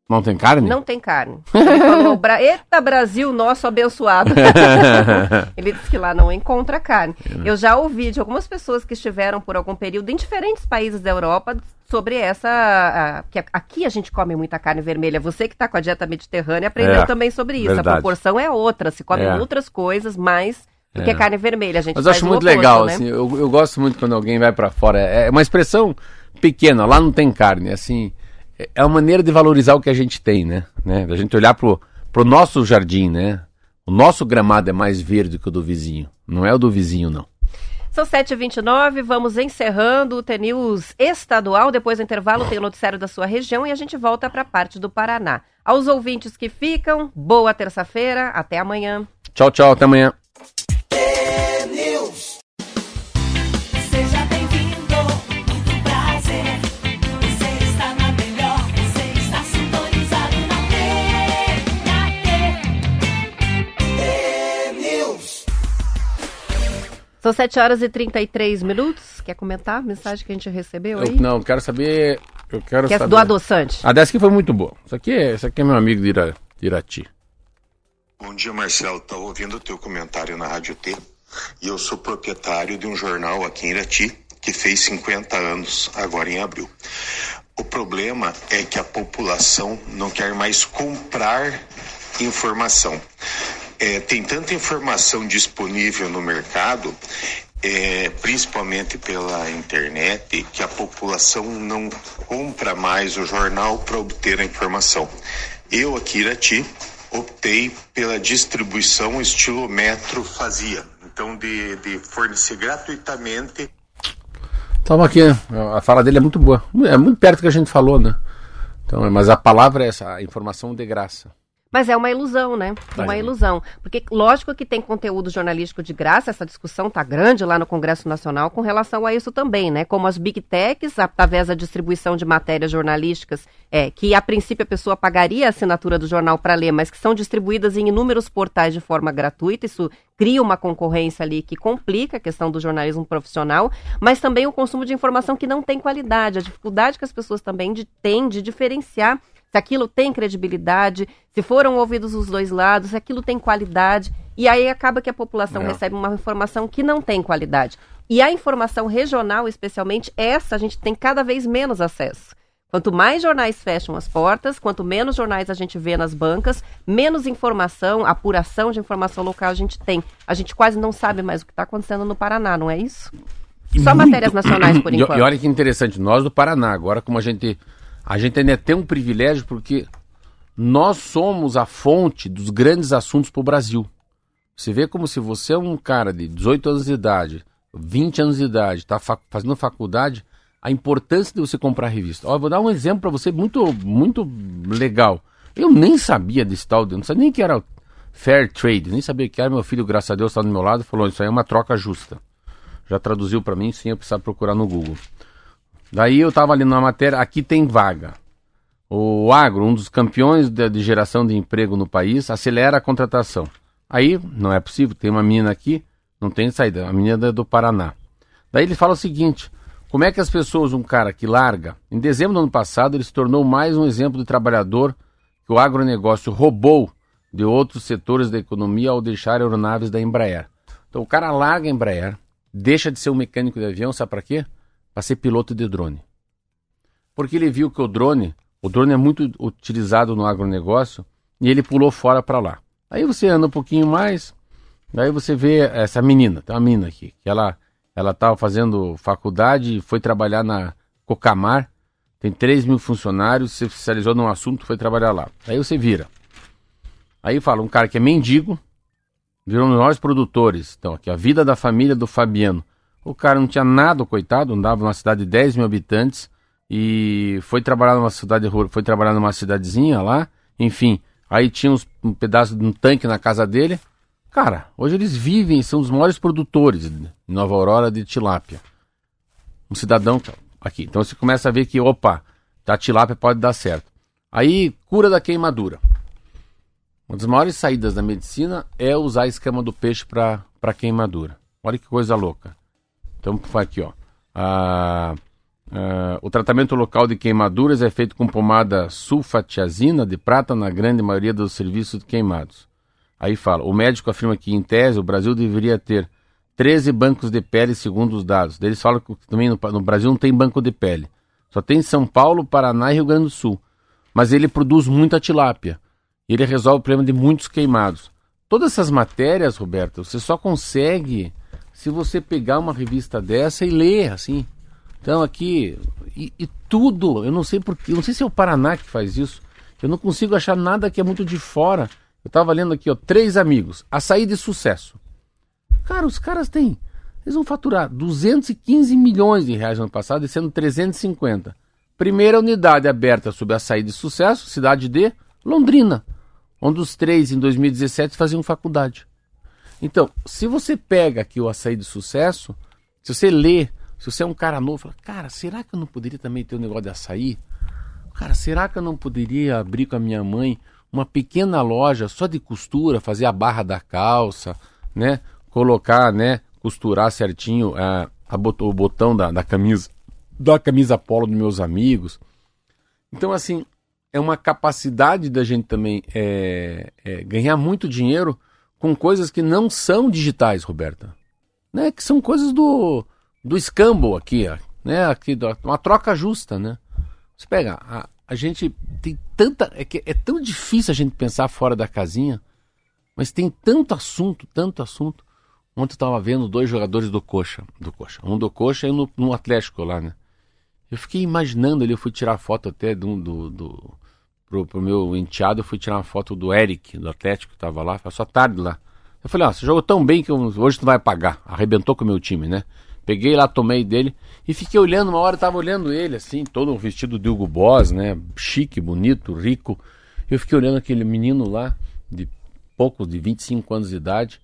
Não tem carne? Não tem carne. Falou, Bra... Eita Brasil, nosso abençoado. Ele disse que lá não encontra carne. Eu já ouvi de algumas pessoas que estiveram por algum período em diferentes países da Europa sobre essa. a- que aqui a gente come muita carne vermelha. Você que está com a dieta mediterrânea aprendeu É, também sobre isso. A verdade. proporção é outra. Se come É. outras coisas mais do que É. carne vermelha. A gente Mas eu acho muito oposto, legal, né? assim, eu, eu gosto muito quando alguém vai pra fora. É é uma expressão pequena, lá não tem carne, assim, é- é uma maneira de valorizar o que a gente tem, né? né? Da gente olhar pro, pro nosso jardim, né? O nosso gramado é mais verde que o do vizinho, não é o do vizinho, não. São 7h29, vamos encerrando o TNews estadual. Depois do intervalo tem o noticiário da sua região e a gente volta para a parte do Paraná. Aos ouvintes que ficam, boa terça-feira, até amanhã. Tchau, tchau, até amanhã. São 7 horas e 33 minutos. Quer comentar a mensagem que a gente recebeu Eu, aí? não, eu quero saber. Eu quero Quer saber. do adoçante? A dessa aqui foi muito boa. Isso aqui é, isso aqui é meu amigo de, Ira, de Irati. Bom dia, Marcelo. Estou ouvindo o teu comentário na Rádio T e eu sou proprietário de um jornal aqui em Irati que fez 50 anos agora em abril. O problema é que a população não quer mais comprar informação. É, tem tanta informação disponível no mercado, é, principalmente pela internet, que a população não compra mais o jornal para obter a informação. Eu aqui, Irati, optei pela distribuição estilo metro fazia. Então, de, de fornecer gratuitamente Toma aqui, né? a fala dele é muito boa. É muito perto do que a gente falou, né? Então, mas a palavra é essa, a informação de graça. Mas é uma ilusão, né? Uma ilusão. Porque, lógico que tem conteúdo jornalístico de graça, essa discussão tá grande lá no Congresso Nacional com relação a isso também, né? Como as big techs, através da distribuição de matérias jornalísticas, é, que a princípio a pessoa pagaria a assinatura do jornal para ler, mas que são distribuídas em inúmeros portais de forma gratuita, isso cria uma concorrência ali que complica a questão do jornalismo profissional, mas também o consumo de informação que não tem qualidade, a dificuldade que as pessoas também de, têm de diferenciar se aquilo tem credibilidade, se foram ouvidos os dois lados, se aquilo tem qualidade. E aí acaba que a população É. recebe uma informação que não tem qualidade. E a informação regional, especialmente, essa a gente tem cada vez menos acesso. Quanto mais jornais fecham as portas, quanto menos jornais a gente vê nas bancas, menos informação, apuração de informação local a gente tem. A gente quase não sabe mais o que está acontecendo no Paraná, não é isso? Só matérias nacionais por enquanto. E olha que interessante, nós do Paraná, agora como a gente. A gente ainda tem um privilégio porque nós somos a fonte dos grandes assuntos para o Brasil. Você vê como se você é um cara de 18 anos de idade, 20 anos de idade, está fazendo faculdade, a importância de você comprar revista. Ó, eu vou dar um exemplo para você muito, muito legal. Eu nem sabia desse tal, eu não sabia nem que era fair trade, nem sabia que era. Meu filho, graças a Deus, está do meu lado falou: Isso aí é uma troca justa. Já traduziu para mim sem eu precisar procurar no Google. Daí eu estava ali na matéria, aqui tem vaga. O agro, um dos campeões de, de geração de emprego no país, acelera a contratação. Aí, não é possível, tem uma menina aqui, não tem saída, a menina é do Paraná. Daí ele fala o seguinte: como é que as pessoas, um cara que larga, em dezembro do ano passado, ele se tornou mais um exemplo de trabalhador que o agronegócio roubou de outros setores da economia ao deixar aeronaves da Embraer. Então o cara larga a Embraer, deixa de ser um mecânico de avião, sabe para quê? Para ser piloto de drone. Porque ele viu que o drone, o drone é muito utilizado no agronegócio e ele pulou fora para lá. Aí você anda um pouquinho mais, daí você vê essa menina, tem uma menina aqui, que ela ela estava fazendo faculdade e foi trabalhar na Cocamar, tem 3 mil funcionários, se especializou num assunto, foi trabalhar lá. Aí você vira. Aí fala, um cara que é mendigo, virou um maiores produtores. Então, aqui, a vida da família do Fabiano. O cara não tinha nada, coitado, andava numa cidade de 10 mil habitantes e foi trabalhar numa cidade, foi trabalhar numa cidadezinha lá, enfim. Aí tinha uns, um pedaço de um tanque na casa dele. Cara, hoje eles vivem, são os maiores produtores em Nova Aurora de tilápia. Um cidadão aqui. Então você começa a ver que, opa, a tilápia pode dar certo. Aí, cura da queimadura. Uma das maiores saídas da medicina é usar a escama do peixe para queimadura. Olha que coisa louca. Então, aqui, ó. Ah, ah, o tratamento local de queimaduras é feito com pomada sulfatiazina de prata na grande maioria dos serviços de queimados. Aí fala, o médico afirma que, em tese, o Brasil deveria ter 13 bancos de pele, segundo os dados. Eles falam que também no, no Brasil não tem banco de pele. Só tem São Paulo, Paraná e Rio Grande do Sul. Mas ele produz muita tilápia. Ele resolve o problema de muitos queimados. Todas essas matérias, Roberto, você só consegue se você pegar uma revista dessa e ler, assim. Então aqui, e, e tudo, eu não sei porque, eu não sei se é o Paraná que faz isso. Eu não consigo achar nada que é muito de fora. Eu estava lendo aqui, ó, três amigos, açaí de sucesso. Cara, os caras têm, eles vão faturar 215 milhões de reais no ano passado, sendo 350. Primeira unidade aberta sob açaí de sucesso, cidade de Londrina, onde os três em 2017 faziam faculdade. Então, se você pega aqui o açaí de sucesso, se você lê, se você é um cara novo, fala, cara, será que eu não poderia também ter um negócio de açaí? Cara, será que eu não poderia abrir com a minha mãe uma pequena loja só de costura, fazer a barra da calça, né? Colocar, né? Costurar certinho ah, a bot- o botão da, da camisa, da camisa polo dos meus amigos. Então, assim, é uma capacidade da gente também é, é, ganhar muito dinheiro com coisas que não são digitais, Roberta. Né? Que são coisas do, do escambo aqui, né? Aqui, uma troca justa, né? Você pega, a, a gente tem tanta. É, que é tão difícil a gente pensar fora da casinha, mas tem tanto assunto, tanto assunto. Ontem eu estava vendo dois jogadores do Coxa, do Coxa. Um do Coxa e um no, no Atlético lá, né? Eu fiquei imaginando ali, eu fui tirar foto até do, do, do pro, pro meu enteado, eu fui tirar uma foto do Eric, do Atlético, que tava lá, passou a tarde lá. Eu falei, ó, você jogou tão bem que hoje tu vai pagar. Arrebentou com o meu time, né? Peguei lá, tomei dele e fiquei olhando, uma hora eu tava olhando ele, assim, todo vestido de Hugo Boss, né? Chique, bonito, rico. Eu fiquei olhando aquele menino lá, de poucos, de 25 anos de idade.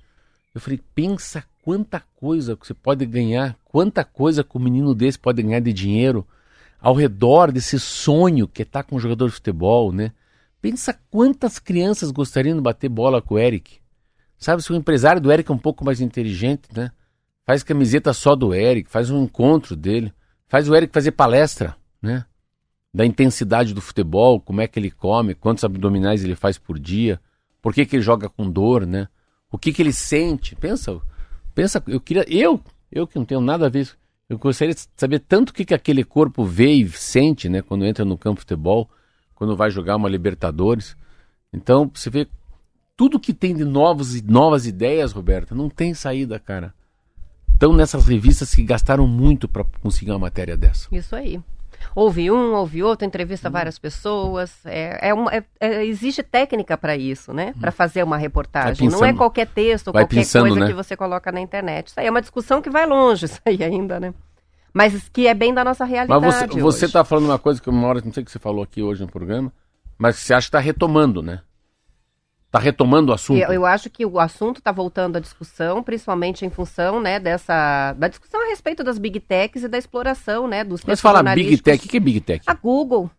Eu falei, pensa quanta coisa que você pode ganhar, quanta coisa que o menino desse pode ganhar de dinheiro ao redor desse sonho que estar com um jogador de futebol, né? Pensa quantas crianças gostariam de bater bola com o Eric. Sabe, se o empresário do Eric é um pouco mais inteligente, né? Faz camiseta só do Eric, faz um encontro dele, faz o Eric fazer palestra, né? Da intensidade do futebol, como é que ele come, quantos abdominais ele faz por dia, por que, que ele joga com dor, né? O que, que ele sente. Pensa, pensa, eu queria, eu, eu que não tenho nada a ver, Eu gostaria de saber tanto o que, que aquele corpo vê e sente, né, quando entra no campo de futebol, quando vai jogar uma Libertadores. Então, você vê tudo que tem de novos, novas ideias, Roberta, não tem saída, cara. Estão nessas revistas que gastaram muito para conseguir uma matéria dessa. Isso aí. Ouve um, ouve outro, entrevista várias pessoas. É, é uma- é- é- existe técnica para isso, né? Para fazer uma reportagem. Não é qualquer texto, Vai qualquer pensando, coisa né? que você coloca na internet. Isso aí é uma discussão que vai longe, isso aí ainda, né? Mas que é bem da nossa Mas realidade. você, você hoje. tá falando uma coisa que uma hora, não sei o que você falou aqui hoje no programa, mas você acha que está retomando, né? Está retomando o assunto. Eu, eu acho que o assunto está voltando à discussão, principalmente em função, né, dessa da discussão a respeito das big techs e da exploração, né, dos Mas fala Big. Tech, o que é Big Tech? A Google,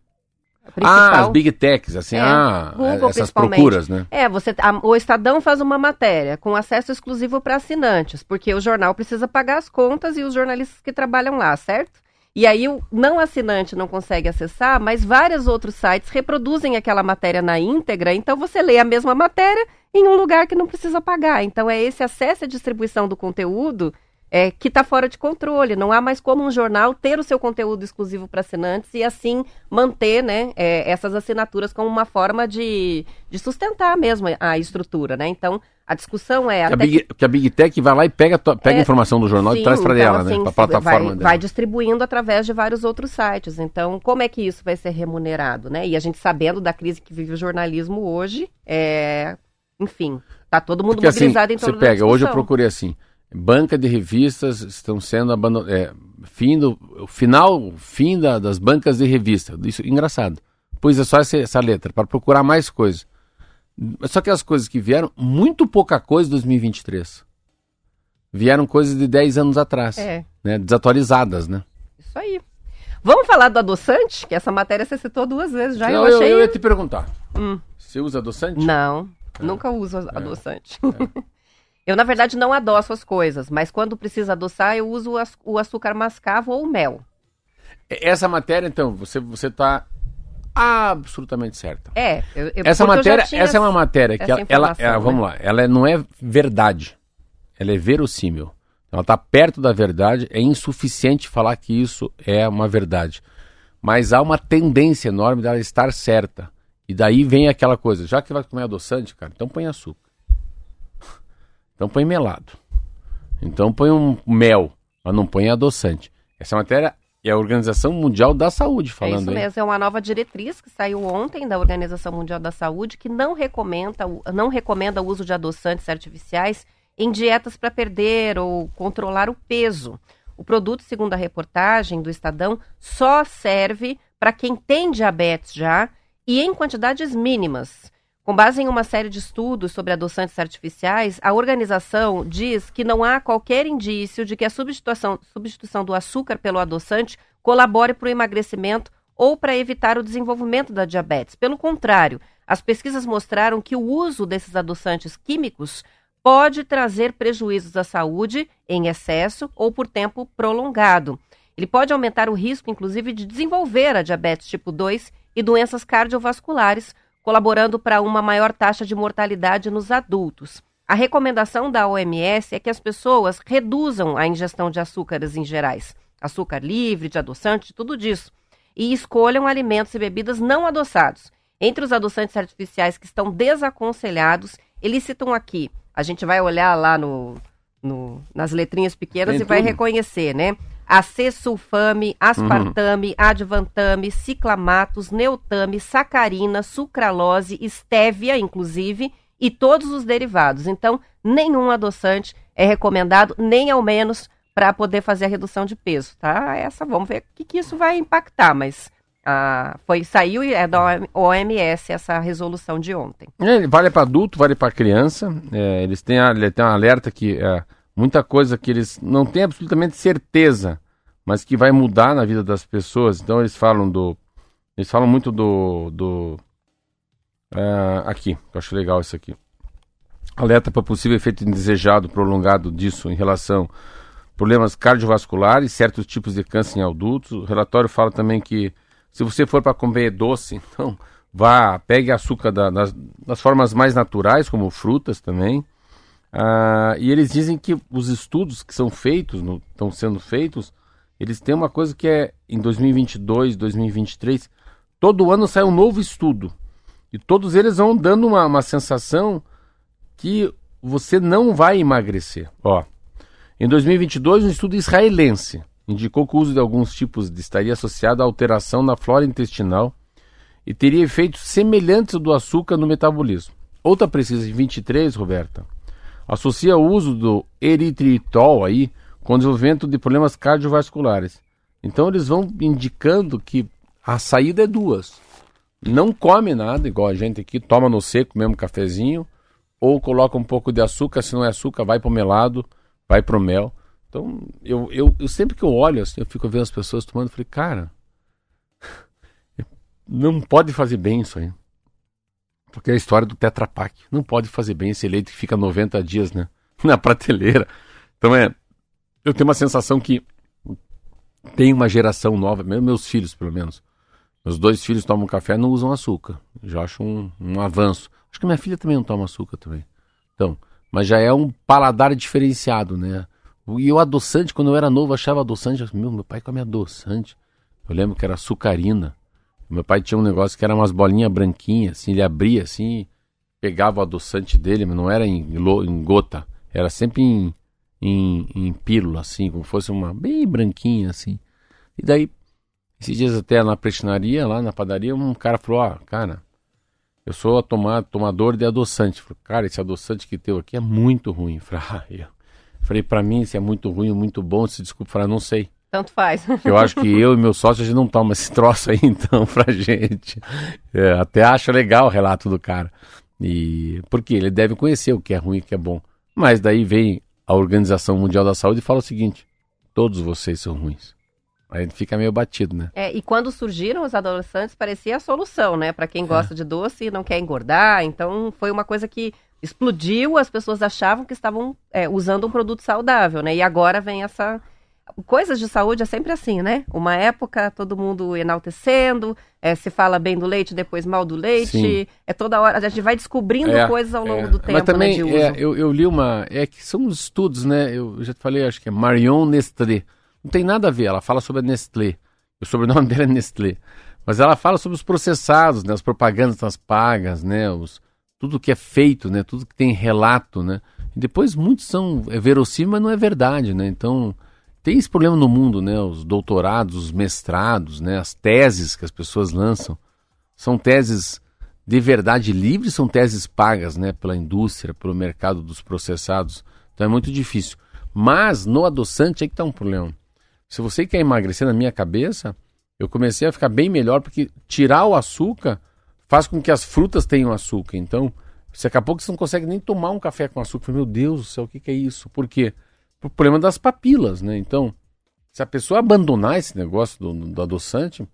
a Ah, principal. as Big Techs, assim, É, ah, Google, essas procuras, né? É, você, a- o Estadão faz uma matéria com acesso exclusivo para assinantes, porque o jornal precisa pagar as contas e os jornalistas que trabalham lá, certo? E aí o não assinante não consegue acessar, mas vários outros sites reproduzem aquela matéria na íntegra, então você lê a mesma matéria em um lugar que não precisa pagar. Então é esse acesso à distribuição do conteúdo é, que está fora de controle. Não há mais como um jornal ter o seu conteúdo exclusivo para assinantes e assim manter né, é, essas assinaturas como uma forma de, de sustentar mesmo a estrutura. Né? Então a discussão é Que a, Big, que a Big Tech vai lá e pega, pega É, a informação do jornal Sim, e traz para então, ela, né? assim, Para a plataforma vai, dela. vai distribuindo através de vários outros sites. Então, como é que isso vai ser remunerado, né? E a gente sabendo da crise que vive o jornalismo hoje, é... enfim, tá todo mundo Porque assim, mobilizado em você torno da pega, hoje eu procurei assim, banca de revistas estão sendo abandonadas, fim do, final, fim da- das bancas de revista, isso, engraçado. Pois é só essa, essa letra, para procurar mais coisas. Só que as coisas que vieram, muito pouca coisa em 2023. Vieram coisas de 10 anos atrás, É, né? Desatualizadas, né? isso aí. Vamos falar do adoçante? Que essa matéria você citou duas vezes já. eu, eu achei. eu ia te perguntar, Hum. você usa adoçante? Não, nunca uso adoçante. eu, na verdade, não adoço as coisas, mas quando precisa adoçar, eu uso o aç- o açúcar mascavo ou o mel. Essa matéria, então, você, você tá absolutamente certa. É, eu, eu- Essa eu matéria, tinha essa é uma matéria que ela, ela, ela- né? vamos lá, ela não é verdade, ela é verossímil. Ela está perto da verdade, é insuficiente falar que isso é uma verdade. Mas há uma tendência enorme dela estar certa. E daí vem aquela coisa, já que vai comer adoçante, cara, então põe açúcar. Então põe melado. Então põe um mel, mas não põe adoçante. Essa matéria é a Organização Mundial da Saúde É falando isso aí. mesmo, é uma nova diretriz que saiu ontem da Organização Mundial da Saúde que não recomenda, não recomenda o uso de adoçantes artificiais em dietas para perder ou controlar o peso. O produto, segundo a reportagem do Estadão, só serve para quem tem diabetes já e em quantidades mínimas. Com base em uma série de estudos sobre adoçantes artificiais, a organização diz que não há qualquer indício de que a substituição, substituição do açúcar pelo adoçante colabore para o emagrecimento ou para evitar o desenvolvimento da diabetes. Pelo contrário, as pesquisas mostraram que o uso desses adoçantes químicos pode trazer prejuízos à saúde em excesso ou por tempo prolongado. Ele pode aumentar o risco, inclusive, de desenvolver a diabetes tipo 2 e doenças cardiovasculares, colaborando para uma maior taxa de mortalidade nos adultos. A recomendação da OMS é que as pessoas reduzam a ingestão de açúcares em gerais, açúcar livre, de adoçante, tudo disso, e escolham alimentos e bebidas não adoçados. Entre os adoçantes artificiais que estão desaconselhados, eles citam aqui. A gente vai olhar lá no, no- nas letrinhas pequenas Tem e vai tudo. reconhecer, né? Acesulfame, aspartame, advantame, ciclamatos, neutame, sacarina, sucralose, estévia, inclusive, e todos os derivados. Então, nenhum adoçante é recomendado, nem ao menos para poder fazer a redução de peso, tá? Essa, vamos ver o que, que isso vai impactar, mas ah, foi saiu é da OMS essa resolução de ontem. É, vale para adulto, vale para criança. É, eles têm, a- ele tem um alerta que é, muita coisa que eles não têm absolutamente certeza, mas que vai mudar na vida das pessoas. Então eles falam do, eles falam muito do, do é, aqui, eu acho legal isso aqui. Alerta para possível efeito indesejado prolongado disso em relação problemas cardiovasculares, certos tipos de câncer em adultos. O relatório fala também que se você for para comer doce, então vá, pegue açúcar da- das formas mais naturais, como frutas também. Ah, e eles dizem que os estudos que são feitos, estão sendo feitos, eles têm uma coisa que é em 2022, 2023, todo ano sai um novo estudo. E todos eles vão dando uma, uma sensação que você não vai emagrecer. Ó, em 2022, um estudo israelense indicou que o uso de alguns tipos de estaria associado à alteração na flora intestinal e teria efeitos semelhantes ao do açúcar no metabolismo. Outra pesquisa em 23, Roberta, associa o uso do eritritol aí com o desenvolvimento de problemas cardiovasculares. Então eles vão indicando que a saída é duas. Não come nada, igual a gente aqui, toma no seco mesmo cafezinho, ou coloca um pouco de açúcar, se não é açúcar, vai pro melado, vai pro mel. Então, eu, eu, eu sempre que eu olho assim, eu fico vendo as pessoas tomando, eu falei, cara, não pode fazer bem isso aí. Porque é a história do Tetra Pak. Não pode fazer bem esse leite que fica 90 dias né, na prateleira. Então é. Eu tenho uma sensação que tem uma geração nova, meus filhos pelo menos. Meus dois filhos tomam café e não usam açúcar. Já acho um, um avanço. Acho que minha filha também não toma açúcar também. Então, mas já é um paladar diferenciado, né? E o adoçante, quando eu era novo, achava adoçante. Meu, meu pai come adoçante. Eu lembro que era açucarina. Meu pai tinha um negócio que era umas bolinhas branquinhas, assim, ele abria assim, pegava o adoçante dele, mas não era em, em gota, era sempre em, em, em pílula, assim, como fosse uma bem branquinha, assim. E daí, esses dias até na prestinaria, lá na padaria, um cara falou, ó, cara, eu sou tomar, tomador de adoçante. Falei, cara, esse adoçante que teu aqui é muito ruim. Falei, ah, eu. Falei, pra mim, se é muito ruim ou muito bom, se desculpa, falei, não sei. Tanto faz. Eu acho que eu e meu sócio a gente não toma esse troço aí, então, pra gente. É, até acho legal o relato do cara. E porque ele deve conhecer o que é ruim e o que é bom. Mas daí vem a Organização Mundial da Saúde e fala o seguinte: todos vocês são ruins. Aí fica meio batido, né? É, e quando surgiram os adolescentes, parecia a solução, né? Para quem gosta é. de doce e não quer engordar. Então, foi uma coisa que explodiu, as pessoas achavam que estavam é, usando um produto saudável, né? E agora vem essa coisas de saúde é sempre assim, né? Uma época todo mundo enaltecendo, é, se fala bem do leite, depois mal do leite. Sim. É toda hora, a gente vai descobrindo é, coisas ao longo é. do tempo. Mas também, né, eu, eu, li uma. É que são os estudos, né? Eu já te falei, acho que é Marion Nestlé. Não tem nada a ver, ela fala sobre a Nestlé. O sobrenome dela é Nestlé. Mas ela fala sobre os processados, né? As propagandas nas pagas, né? Os, tudo que é feito, né? Tudo que tem relato, né? E depois muitos são é verossímil, mas não é verdade, né? Então tem esse problema no mundo, né? Os doutorados, os mestrados, né? As teses que as pessoas lançam são teses de verdade livre, são teses pagas, né? Pela indústria, pelo mercado dos processados. Então é muito difícil. Mas no adoçante aí que está um problema. Se você quer emagrecer na minha cabeça, eu comecei a ficar bem melhor porque tirar o açúcar faz com que as frutas tenham açúcar. Então, daqui a pouco você não consegue nem tomar um café com açúcar. Meu Deus do céu, o que, que é isso? Por quê? O problema das papilas, né? Então, se a pessoa abandonar esse negócio do, do adoçante,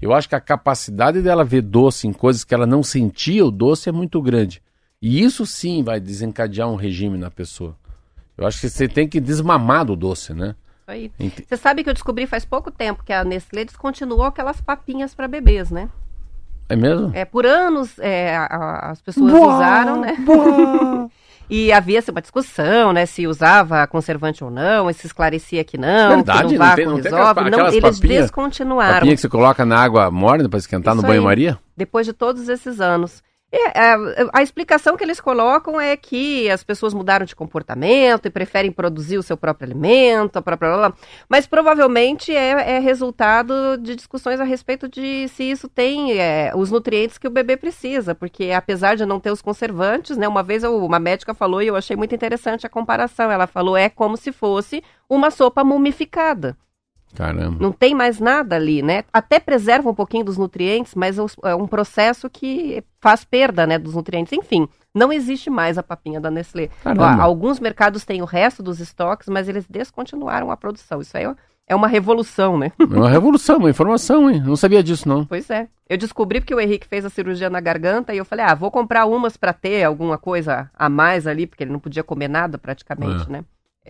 eu acho que a capacidade dela ver doce em coisas que ela não sentia o doce é muito grande. E isso sim vai desencadear um regime na pessoa. Eu acho que você tem que desmamar do doce, né? Aí. Você sabe que eu descobri faz pouco tempo que a Nestlé descontinuou aquelas papinhas para bebês, né? É mesmo? É, por anos é, a, as pessoas boa, usaram, né? E havia assim, uma discussão, né, se usava conservante ou não, e se esclarecia que não, Verdade, que não, tem, não resolve. Tem não, eles papinha, descontinuaram. Papinha que você coloca na água morna para esquentar Isso no banho-maria? Depois de todos esses anos. É, é, a explicação que eles colocam é que as pessoas mudaram de comportamento e preferem produzir o seu próprio alimento, a própria... mas provavelmente é, é resultado de discussões a respeito de se isso tem é, os nutrientes que o bebê precisa, porque apesar de não ter os conservantes, né, uma vez eu, uma médica falou e eu achei muito interessante a comparação, ela falou é como se fosse uma sopa mumificada. Caramba. Não tem mais nada ali, né? Até preserva um pouquinho dos nutrientes, mas é um processo que faz perda, né, dos nutrientes. Enfim, não existe mais a papinha da Nestlé. Ó, alguns mercados têm o resto dos estoques, mas eles descontinuaram a produção. Isso aí é uma revolução, né? É uma revolução, uma informação, hein? Não sabia disso, não. Pois é. Eu descobri porque o Henrique fez a cirurgia na garganta e eu falei, ah, vou comprar umas para ter alguma coisa a mais ali, porque ele não podia comer nada praticamente, é. né?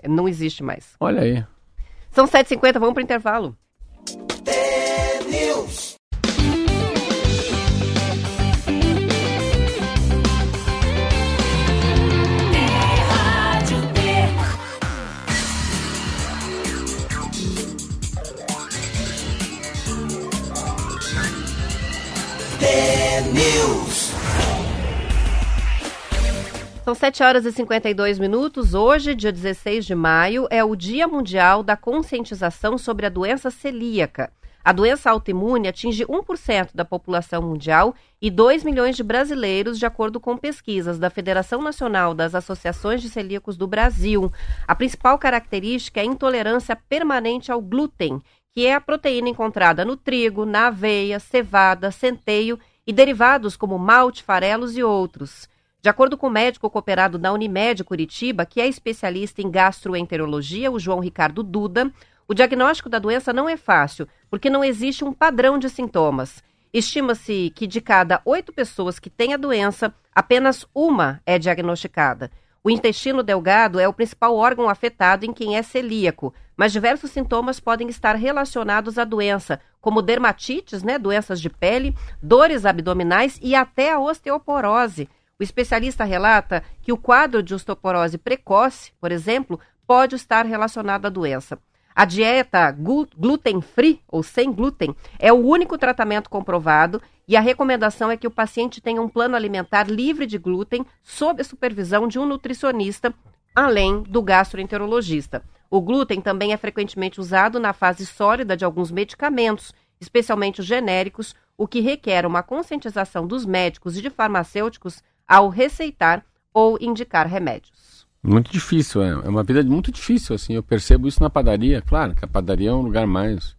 Não existe mais. Olha aí. São 7h50, vamos para o intervalo. The News. São 7 horas e 52 minutos. Hoje, dia 16 de maio, é o Dia Mundial da Conscientização sobre a Doença Celíaca. A doença autoimune atinge 1% da população mundial e 2 milhões de brasileiros, de acordo com pesquisas da Federação Nacional das Associações de Celíacos do Brasil. A principal característica é a intolerância permanente ao glúten, que é a proteína encontrada no trigo, na aveia, cevada, centeio e derivados como malte, farelos e outros. De acordo com o médico cooperado da Unimed Curitiba, que é especialista em gastroenterologia, o João Ricardo Duda, o diagnóstico da doença não é fácil, porque não existe um padrão de sintomas. Estima-se que de cada oito pessoas que têm a doença, apenas uma é diagnosticada. O intestino delgado é o principal órgão afetado em quem é celíaco, mas diversos sintomas podem estar relacionados à doença, como dermatites, né, doenças de pele, dores abdominais e até a osteoporose. O especialista relata que o quadro de osteoporose precoce, por exemplo, pode estar relacionado à doença. A dieta gluten-free ou sem glúten é o único tratamento comprovado e a recomendação é que o paciente tenha um plano alimentar livre de glúten sob a supervisão de um nutricionista, além do gastroenterologista. O glúten também é frequentemente usado na fase sólida de alguns medicamentos, especialmente os genéricos, o que requer uma conscientização dos médicos e de farmacêuticos ao receitar ou indicar remédios. Muito difícil, é. É uma vida muito difícil, assim. Eu percebo isso na padaria. Claro que a padaria é um lugar mais.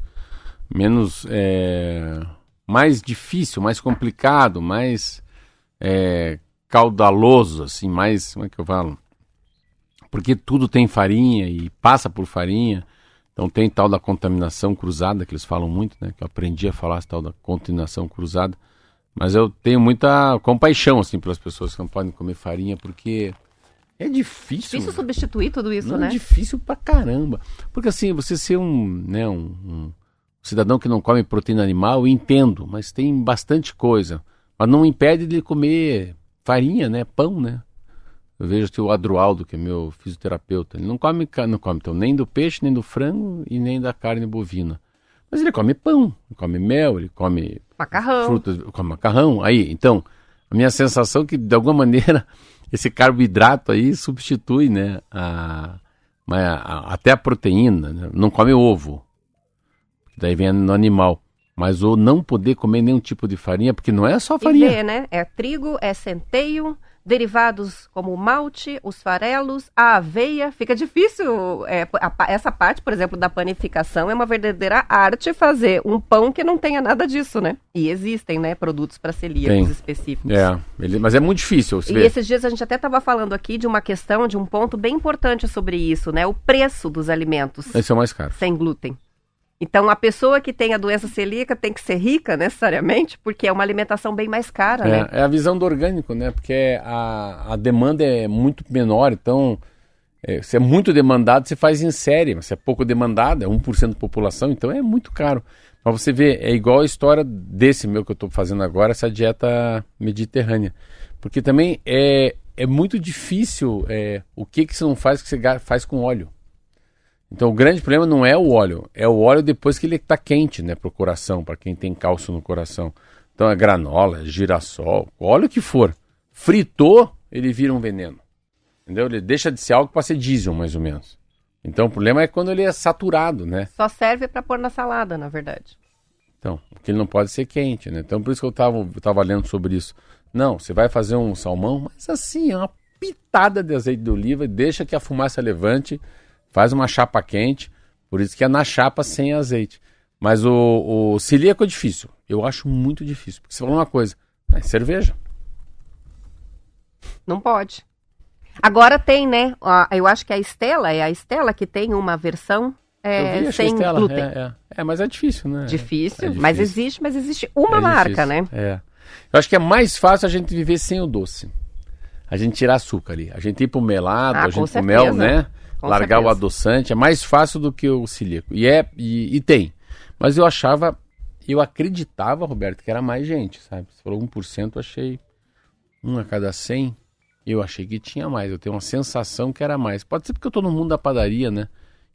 menos. É, mais difícil, mais complicado, mais. É, caudaloso, assim, mais. Como é que eu falo? Porque tudo tem farinha e passa por farinha. Então tem tal da contaminação cruzada, que eles falam muito, né? Que eu aprendi a falar tal da contaminação cruzada. Mas eu tenho muita compaixão, assim, pelas pessoas que não podem comer farinha, porque é difícil. Difícil substituir tudo isso, não, né? É difícil pra caramba. Porque assim, você ser um, né, um, um, cidadão que não come proteína animal, eu entendo, mas tem bastante coisa. Mas não impede de comer farinha, né? Pão, né? Eu vejo que o Adroaldo, que é meu fisioterapeuta, ele não come, não come então, nem do peixe, nem do frango e nem da carne bovina. Mas ele come pão, ele come mel, ele come macarrão. frutas, come macarrão. Aí, então, a minha sensação é que de alguma maneira esse carboidrato aí substitui, né, a, a, até a proteína, né? não come ovo, daí vem no animal. Mas o não poder comer nenhum tipo de farinha, porque não é só farinha. Vê, né? É trigo, é centeio, derivados como o malte, os farelos, a aveia. Fica difícil. É, a, essa parte, por exemplo, da panificação é uma verdadeira arte fazer um pão que não tenha nada disso, né? E existem, né, produtos para celíacos Tem. específicos. É, ele, mas é muito difícil. E esses dias a gente até estava falando aqui de uma questão, de um ponto bem importante sobre isso, né? O preço dos alimentos. Esse é o mais caro. Sem glúten. Então, a pessoa que tem a doença celíaca tem que ser rica, necessariamente, porque é uma alimentação bem mais cara, é, né? É a visão do orgânico, né? Porque a, a demanda é muito menor, então, é, se é muito demandado, você faz em série. Mas se é pouco demandado, é 1% da população, então é muito caro. Mas você vê, é igual a história desse meu que eu estou fazendo agora, essa dieta mediterrânea. Porque também é, é muito difícil é, o que, que você não faz que você faz com óleo. Então o grande problema não é o óleo, é o óleo depois que ele está quente, né, para o coração, para quem tem cálcio no coração. Então é granola, é girassol, óleo que for. Fritou, ele vira um veneno. Entendeu? Ele deixa de ser algo para ser diesel, mais ou menos. Então o problema é quando ele é saturado, né? Só serve para pôr na salada, na verdade. Então, porque ele não pode ser quente, né? Então por isso que eu estava eu tava lendo sobre isso. Não, você vai fazer um salmão, mas assim, é uma pitada de azeite de oliva, deixa que a fumaça levante Faz uma chapa quente, por isso que é na chapa sem azeite. Mas o, o celíaco é difícil. Eu acho muito difícil. Porque você falou uma coisa, é cerveja. Não pode. Agora tem, né? Eu acho que a Estela, é a Estela que tem uma versão é, vi, sem Estela, glúten. É, é. é, mas é difícil, né? Difícil, é difícil, mas existe, mas existe uma é marca, difícil. né? É. Eu acho que é mais fácil a gente viver sem o doce. A gente tirar açúcar ali. A gente ir pro melado, ah, a gente pro mel, né? Largar certeza. o adoçante é mais fácil do que o celíaco. E é e, e, tem. Mas eu achava, eu acreditava, Roberto, que era mais gente, sabe? Você falou 1%, eu achei um a cada 100. Eu achei que tinha mais. Eu tenho uma sensação que era mais. Pode ser porque eu tô no mundo da padaria, né?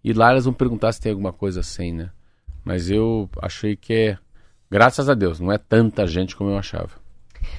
E lá elas vão perguntar se tem alguma coisa assim, né? Mas eu achei que é, graças a Deus, não é tanta gente como eu achava.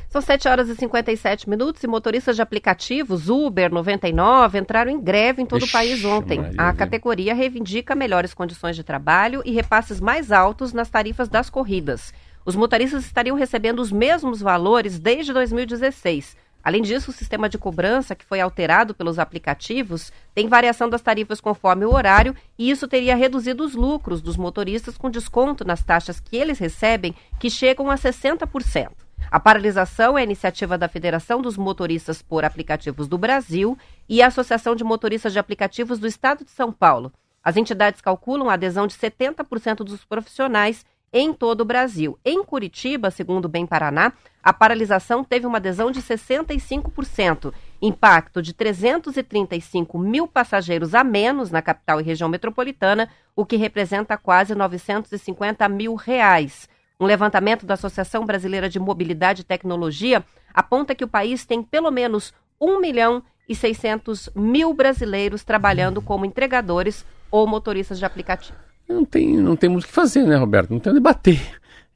São 7 horas e 57 minutos e motoristas de aplicativos Uber 99 entraram em greve em todo Ixi, o país ontem. Maria, a categoria reivindica melhores condições de trabalho e repasses mais altos nas tarifas das corridas. Os motoristas estariam recebendo os mesmos valores desde 2016. Além disso, o sistema de cobrança, que foi alterado pelos aplicativos, tem variação das tarifas conforme o horário e isso teria reduzido os lucros dos motoristas com desconto nas taxas que eles recebem, que chegam a 60%. A paralisação é iniciativa da Federação dos Motoristas por Aplicativos do Brasil e a Associação de Motoristas de Aplicativos do Estado de São Paulo. As entidades calculam a adesão de 70% dos profissionais em todo o Brasil. Em Curitiba, segundo o Bem Paraná, a paralisação teve uma adesão de 65%, impacto de 335 mil passageiros a menos na capital e região metropolitana, o que representa quase 950 mil reais. Um levantamento da Associação Brasileira de Mobilidade e Tecnologia aponta que o país tem pelo menos 1 milhão e 600 mil brasileiros trabalhando como entregadores ou motoristas de aplicativo. Não tem, não tem muito o que fazer, né, Roberto? Não tem onde bater.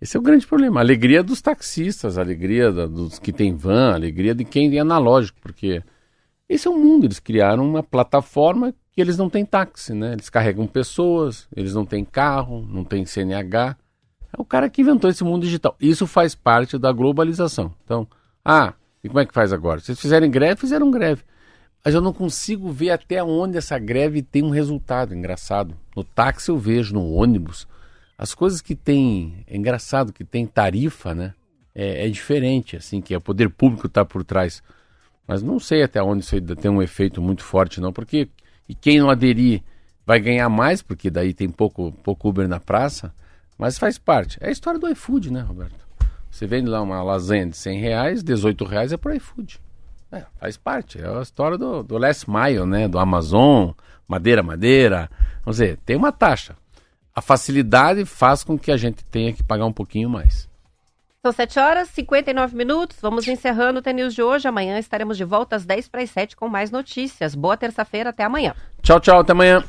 Esse é o grande problema. A alegria dos taxistas, a alegria da- dos que tem van, a alegria de quem é analógico, porque esse é o mundo. Eles criaram uma plataforma que eles não têm táxi, né? Eles carregam pessoas, eles não têm carro, não têm CNH. É o cara que inventou esse mundo digital. Isso faz parte da globalização. Então, ah, e como é que faz agora? Se fizerem greve, fizeram greve. Mas eu não consigo ver até onde essa greve tem um resultado engraçado. No táxi eu vejo, no ônibus. As coisas que tem. É engraçado que tem tarifa, né? É, é diferente, assim, que é o poder público está por trás. Mas não sei até onde isso aí tem um efeito muito forte, não, porque e quem não aderir vai ganhar mais, porque daí tem pouco, pouco Uber na praça, mas faz parte. É a história do iFood, né, Roberto? Você vende lá uma lasanha de 100 reais, 18 reais é pro iFood. É, faz parte. É a história do, do last mile, né? Do Amazon, madeira, madeira. Vamos dizer, tem uma taxa. A facilidade faz com que a gente tenha que pagar um pouquinho mais. São 7 horas e 59 minutos. Vamos encerrando o TNews de hoje. Amanhã estaremos de volta às 10 para as 7 com mais notícias. Boa terça-feira, até amanhã. Tchau, tchau, até amanhã.